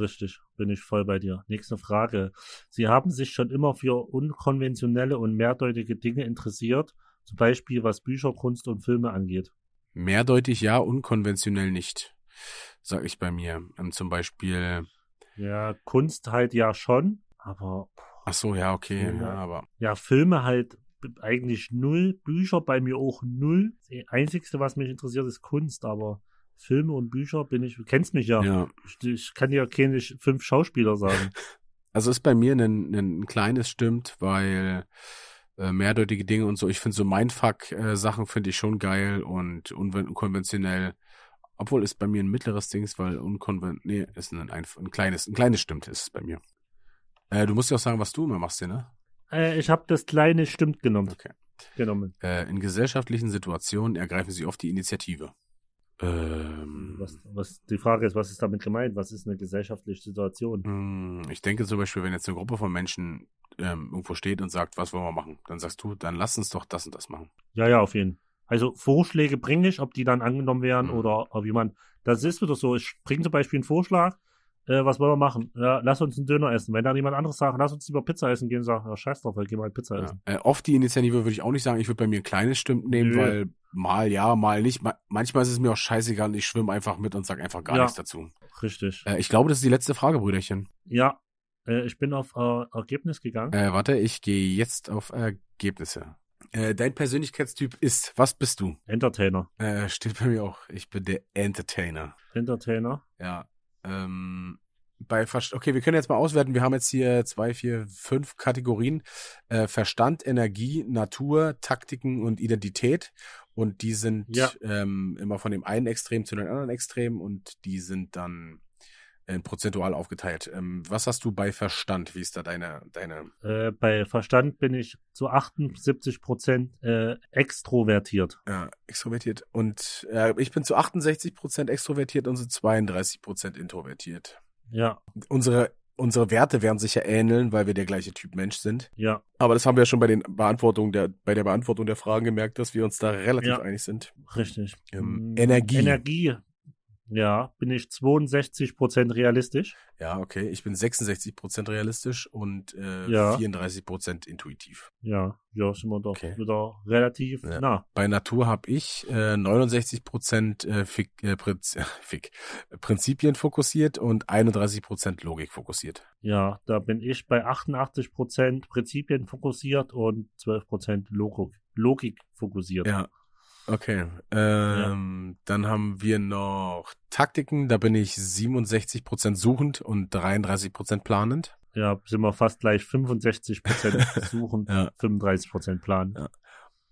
richtig. Bin ich voll bei dir. Nächste Frage. Sie haben sich schon immer für unkonventionelle und mehrdeutige Dinge interessiert, zum Beispiel was Bücher, Kunst und Filme angeht. Mehrdeutig ja, unkonventionell nicht, sag ich bei mir. Ähm, zum Beispiel, Ja, Kunst halt ja schon, aber ach so, ja, okay, Ja. ja, aber ja, Filme halt eigentlich null, Bücher bei mir auch null. Das Einzigste, was mich interessiert, ist Kunst, aber Filme und Bücher bin ich, du kennst mich ja. ja. Ich, ich kann dir keine fünf Schauspieler sagen. (laughs) Also ist bei mir ein, ein kleines stimmt, weil äh, mehrdeutige Dinge und so, ich finde so Mindfuck-Sachen finde ich schon geil und unkonventionell. Obwohl ist bei mir ein mittleres Dings, weil unkonventionell, nee, ist ein, ein, ein kleines, ein kleines stimmt ist es bei mir. Äh, du musst ja auch sagen, was du immer machst, hier, ne? äh, ich habe das kleine Stimmt genommen. Okay. genommen. Äh, in gesellschaftlichen Situationen ergreifen sie oft die Initiative. Ähm, Was, was, die Frage ist, was ist damit gemeint? Was ist eine gesellschaftliche Situation? mh, ich denke zum Beispiel, wenn jetzt eine Gruppe von Menschen ähm, irgendwo steht und sagt, was wollen wir machen, dann sagst du, dann lass uns doch das und das machen. Ja, ja, auf jeden Fall. Also Vorschläge bringe ich, ob die dann angenommen werden Mhm. oder ob jemand. Das ist wieder so. Ich bringe zum Beispiel einen Vorschlag. Äh, was wollen wir machen? Ja, lass uns einen Döner essen. Wenn dann jemand anderes sagt, lass uns lieber Pizza essen gehen, sagt, ja, scheiß drauf, wir gehen mal Pizza Ja. essen. Äh, oft die Initiative würde ich auch nicht sagen. Ich würde bei mir ein kleines Stimmt nehmen, Nö. weil mal ja, mal nicht. Ma manchmal ist es mir auch scheißegal und ich schwimme einfach mit und sag einfach gar Ja. nichts dazu. Richtig. Äh, ich glaube, das ist die letzte Frage, Brüderchen. Ja. Äh, ich bin auf äh, Ergebnis gegangen. Äh, warte, ich gehe jetzt auf Ergebnisse. Äh, dein Persönlichkeitstyp ist, was bist du? Entertainer. Äh, steht bei mir auch. Ich bin der Entertainer. Entertainer. Ja. Ähm, bei Verst okay, wir können jetzt mal auswerten. Wir haben jetzt hier zwei, vier, fünf Kategorien. Äh, Verstand, Energie, Natur, Taktiken und Identität. Und die sind Ja. ähm, immer von dem einen Extrem zu dem anderen Extrem und die sind dann äh, prozentual aufgeteilt. Ähm, was hast du bei Verstand? Wie ist da deine, deine Äh, bei Verstand bin ich zu 78 Prozent äh, extrovertiert. äh, extrovertiert? Und äh, ich bin zu 68% extrovertiert und zu 32% introvertiert. Ja, Unsere, unsere Werte werden sich ja ähneln, weil wir der gleiche Typ Mensch sind. ja, Aber das haben wir ja schon bei den Beantwortungen der, bei der Beantwortung der Fragen gemerkt, dass wir uns da relativ Ja. einig sind. richtig. Ähm, Mm, Energie. Energie. Ja, bin ich 62 Prozent realistisch. Ja, okay. Ich bin 66% realistisch und äh, Ja. 34% intuitiv. Ja, ja, sind wir doch Okay. wieder relativ Ja. nah. Bei Natur habe ich äh, 69% äh, Fik, äh, Prinz, (laughs) Fik, Prinzipien fokussiert und 31% Logik fokussiert. Ja, da bin ich bei 88 Prozent Prinzipien fokussiert und 12 Prozent Logik, Logik fokussiert. Ja. Okay. Ähm, Dann haben wir noch Taktiken. Da bin ich 67% suchend und 33% planend. Ja, sind wir fast gleich 65 Prozent (laughs) suchen, Ja. 35 Prozent planen. Ja.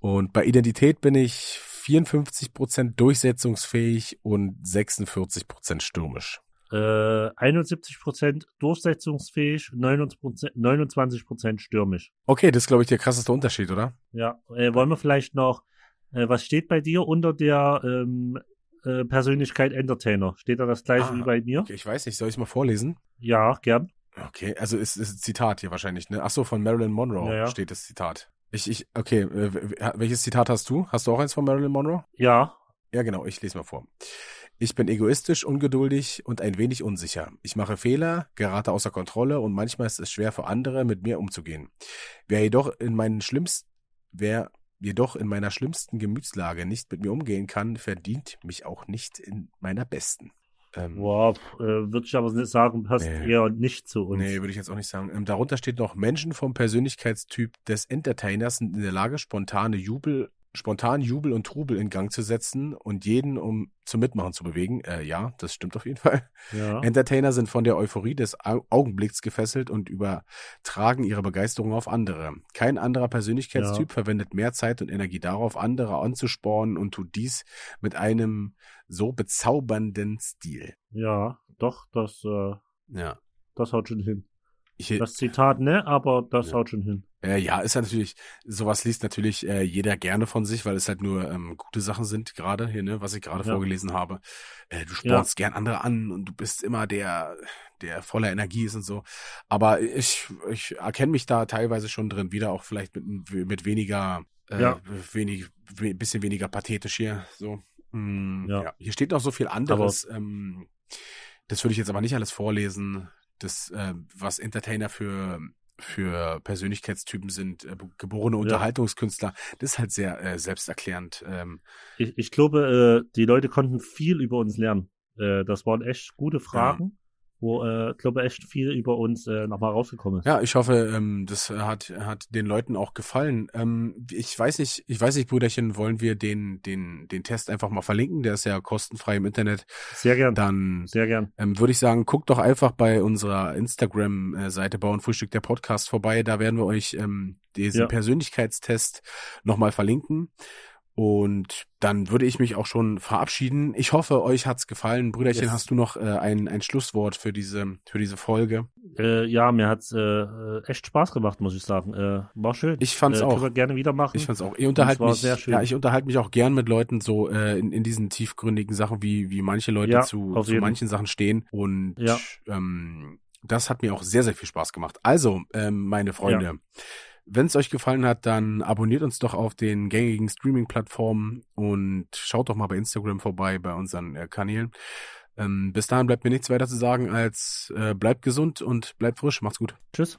Und bei Identität bin ich 54% durchsetzungsfähig und 46% stürmisch. Äh, 71 Prozent durchsetzungsfähig, 29 Prozent stürmisch. Okay, das ist, glaube ich, der krasseste Unterschied, oder? Ja, äh, wollen wir vielleicht noch, äh, was steht bei dir unter der ähm, äh, Persönlichkeit Entertainer? Steht da das gleiche Ah, wie bei mir? Okay, ich weiß nicht, soll ich es mal vorlesen? Ja, gern. Okay, also ist, ist ein Zitat hier wahrscheinlich, ne? Ach so, von Marilyn Monroe Ja, ja. steht das Zitat. Ich, ich, okay, äh, welches Zitat hast du? Hast du auch eins von Marilyn Monroe? Ja, Ja, genau, ich lese mal vor. Ich bin egoistisch, ungeduldig und ein wenig unsicher. Ich mache Fehler, gerate außer Kontrolle und manchmal ist es schwer für andere, mit mir umzugehen. Wer jedoch in meinen schlimmsten, wer jedoch in meiner schlimmsten Gemütslage nicht mit mir umgehen kann, verdient mich auch nicht in meiner besten. Ähm, wow, äh, würde ich aber nicht sagen, passt Nee. eher nicht zu uns. Nee, würde ich jetzt auch nicht sagen. Ähm, darunter steht noch, Menschen vom Persönlichkeitstyp des Entertainers sind in der Lage, spontane Jubel, spontan Jubel und Trubel in Gang zu setzen und jeden um zum Mitmachen zu bewegen. Äh, ja, das stimmt auf jeden Fall. Ja, Entertainer sind von der Euphorie des Au Augenblicks gefesselt und übertragen ihre Begeisterung auf andere. Kein anderer Persönlichkeitstyp verwendet mehr Zeit und Energie darauf, andere anzuspornen und tut dies mit einem so bezaubernden Stil. ja, doch, das, äh, Ja. das haut schon hin. Ich, Das Zitat, ne, aber das Ja. haut schon hin. Äh, ja, ist ja natürlich, sowas liest natürlich äh, jeder gerne von sich, weil es halt nur ähm, gute Sachen sind, gerade hier, ne, was ich gerade Ja. vorgelesen habe. Äh, du spornst gern andere an und du bist immer der, der voller Energie ist und so. Aber ich, ich erkenne mich da teilweise schon drin wieder, auch vielleicht mit, mit weniger, äh, Ja. wenig, we, bisschen weniger pathetisch hier, so. Mm, Ja. ja. Hier steht noch so viel anderes. ähm, das würde ich jetzt aber nicht alles vorlesen. Das, äh, was Entertainer für für Persönlichkeitstypen sind, äh, geborene Ja. Unterhaltungskünstler. Das ist halt sehr äh, selbsterklärend. Ähm, Ich, ich glaube, äh, die Leute konnten viel über uns lernen. Äh, das waren echt gute Fragen, wo, äh, glaube echt viel über uns äh, nochmal rausgekommen ist. ja, ich hoffe, ähm, das hat hat den Leuten auch gefallen. Ähm, ich weiß nicht, ich weiß nicht, Brüderchen, wollen wir den den den Test einfach mal verlinken? Der ist ja kostenfrei im Internet. Sehr gern, Dann sehr gern. ähm, würde ich sagen, guckt doch einfach bei unserer Instagram-Seite Bau und Frühstück der Podcast vorbei. Da werden wir euch ähm, diesen Ja. Persönlichkeitstest nochmal verlinken. Und dann würde ich mich auch schon verabschieden. Ich hoffe, euch hat's gefallen. Brüderchen, Yes. hast du noch äh, ein, ein Schlusswort für diese, für diese Folge? Äh, ja, mir hat's äh, äh, echt Spaß gemacht, muss ich sagen. Äh, war schön. Ich fand's äh, auch. Können wir gerne wieder machen. Ich fand's auch. Ich unterhalte mich, sehr schön. ja, ich unterhalte mich auch gern mit Leuten so äh, in, in diesen tiefgründigen Sachen, wie, wie manche Leute Ja, zu, zu manchen Sachen stehen. Und Ja. ähm, das hat mir auch sehr, sehr viel Spaß gemacht. Also, ähm, meine Freunde, wenn es euch gefallen hat, dann abonniert uns doch auf den gängigen Streaming-Plattformen und schaut doch mal bei Instagram vorbei, bei unseren äh, Kanälen. Ähm, bis dahin bleibt mir nichts weiter zu sagen als äh, bleibt gesund und bleibt frisch. Macht's gut. Tschüss.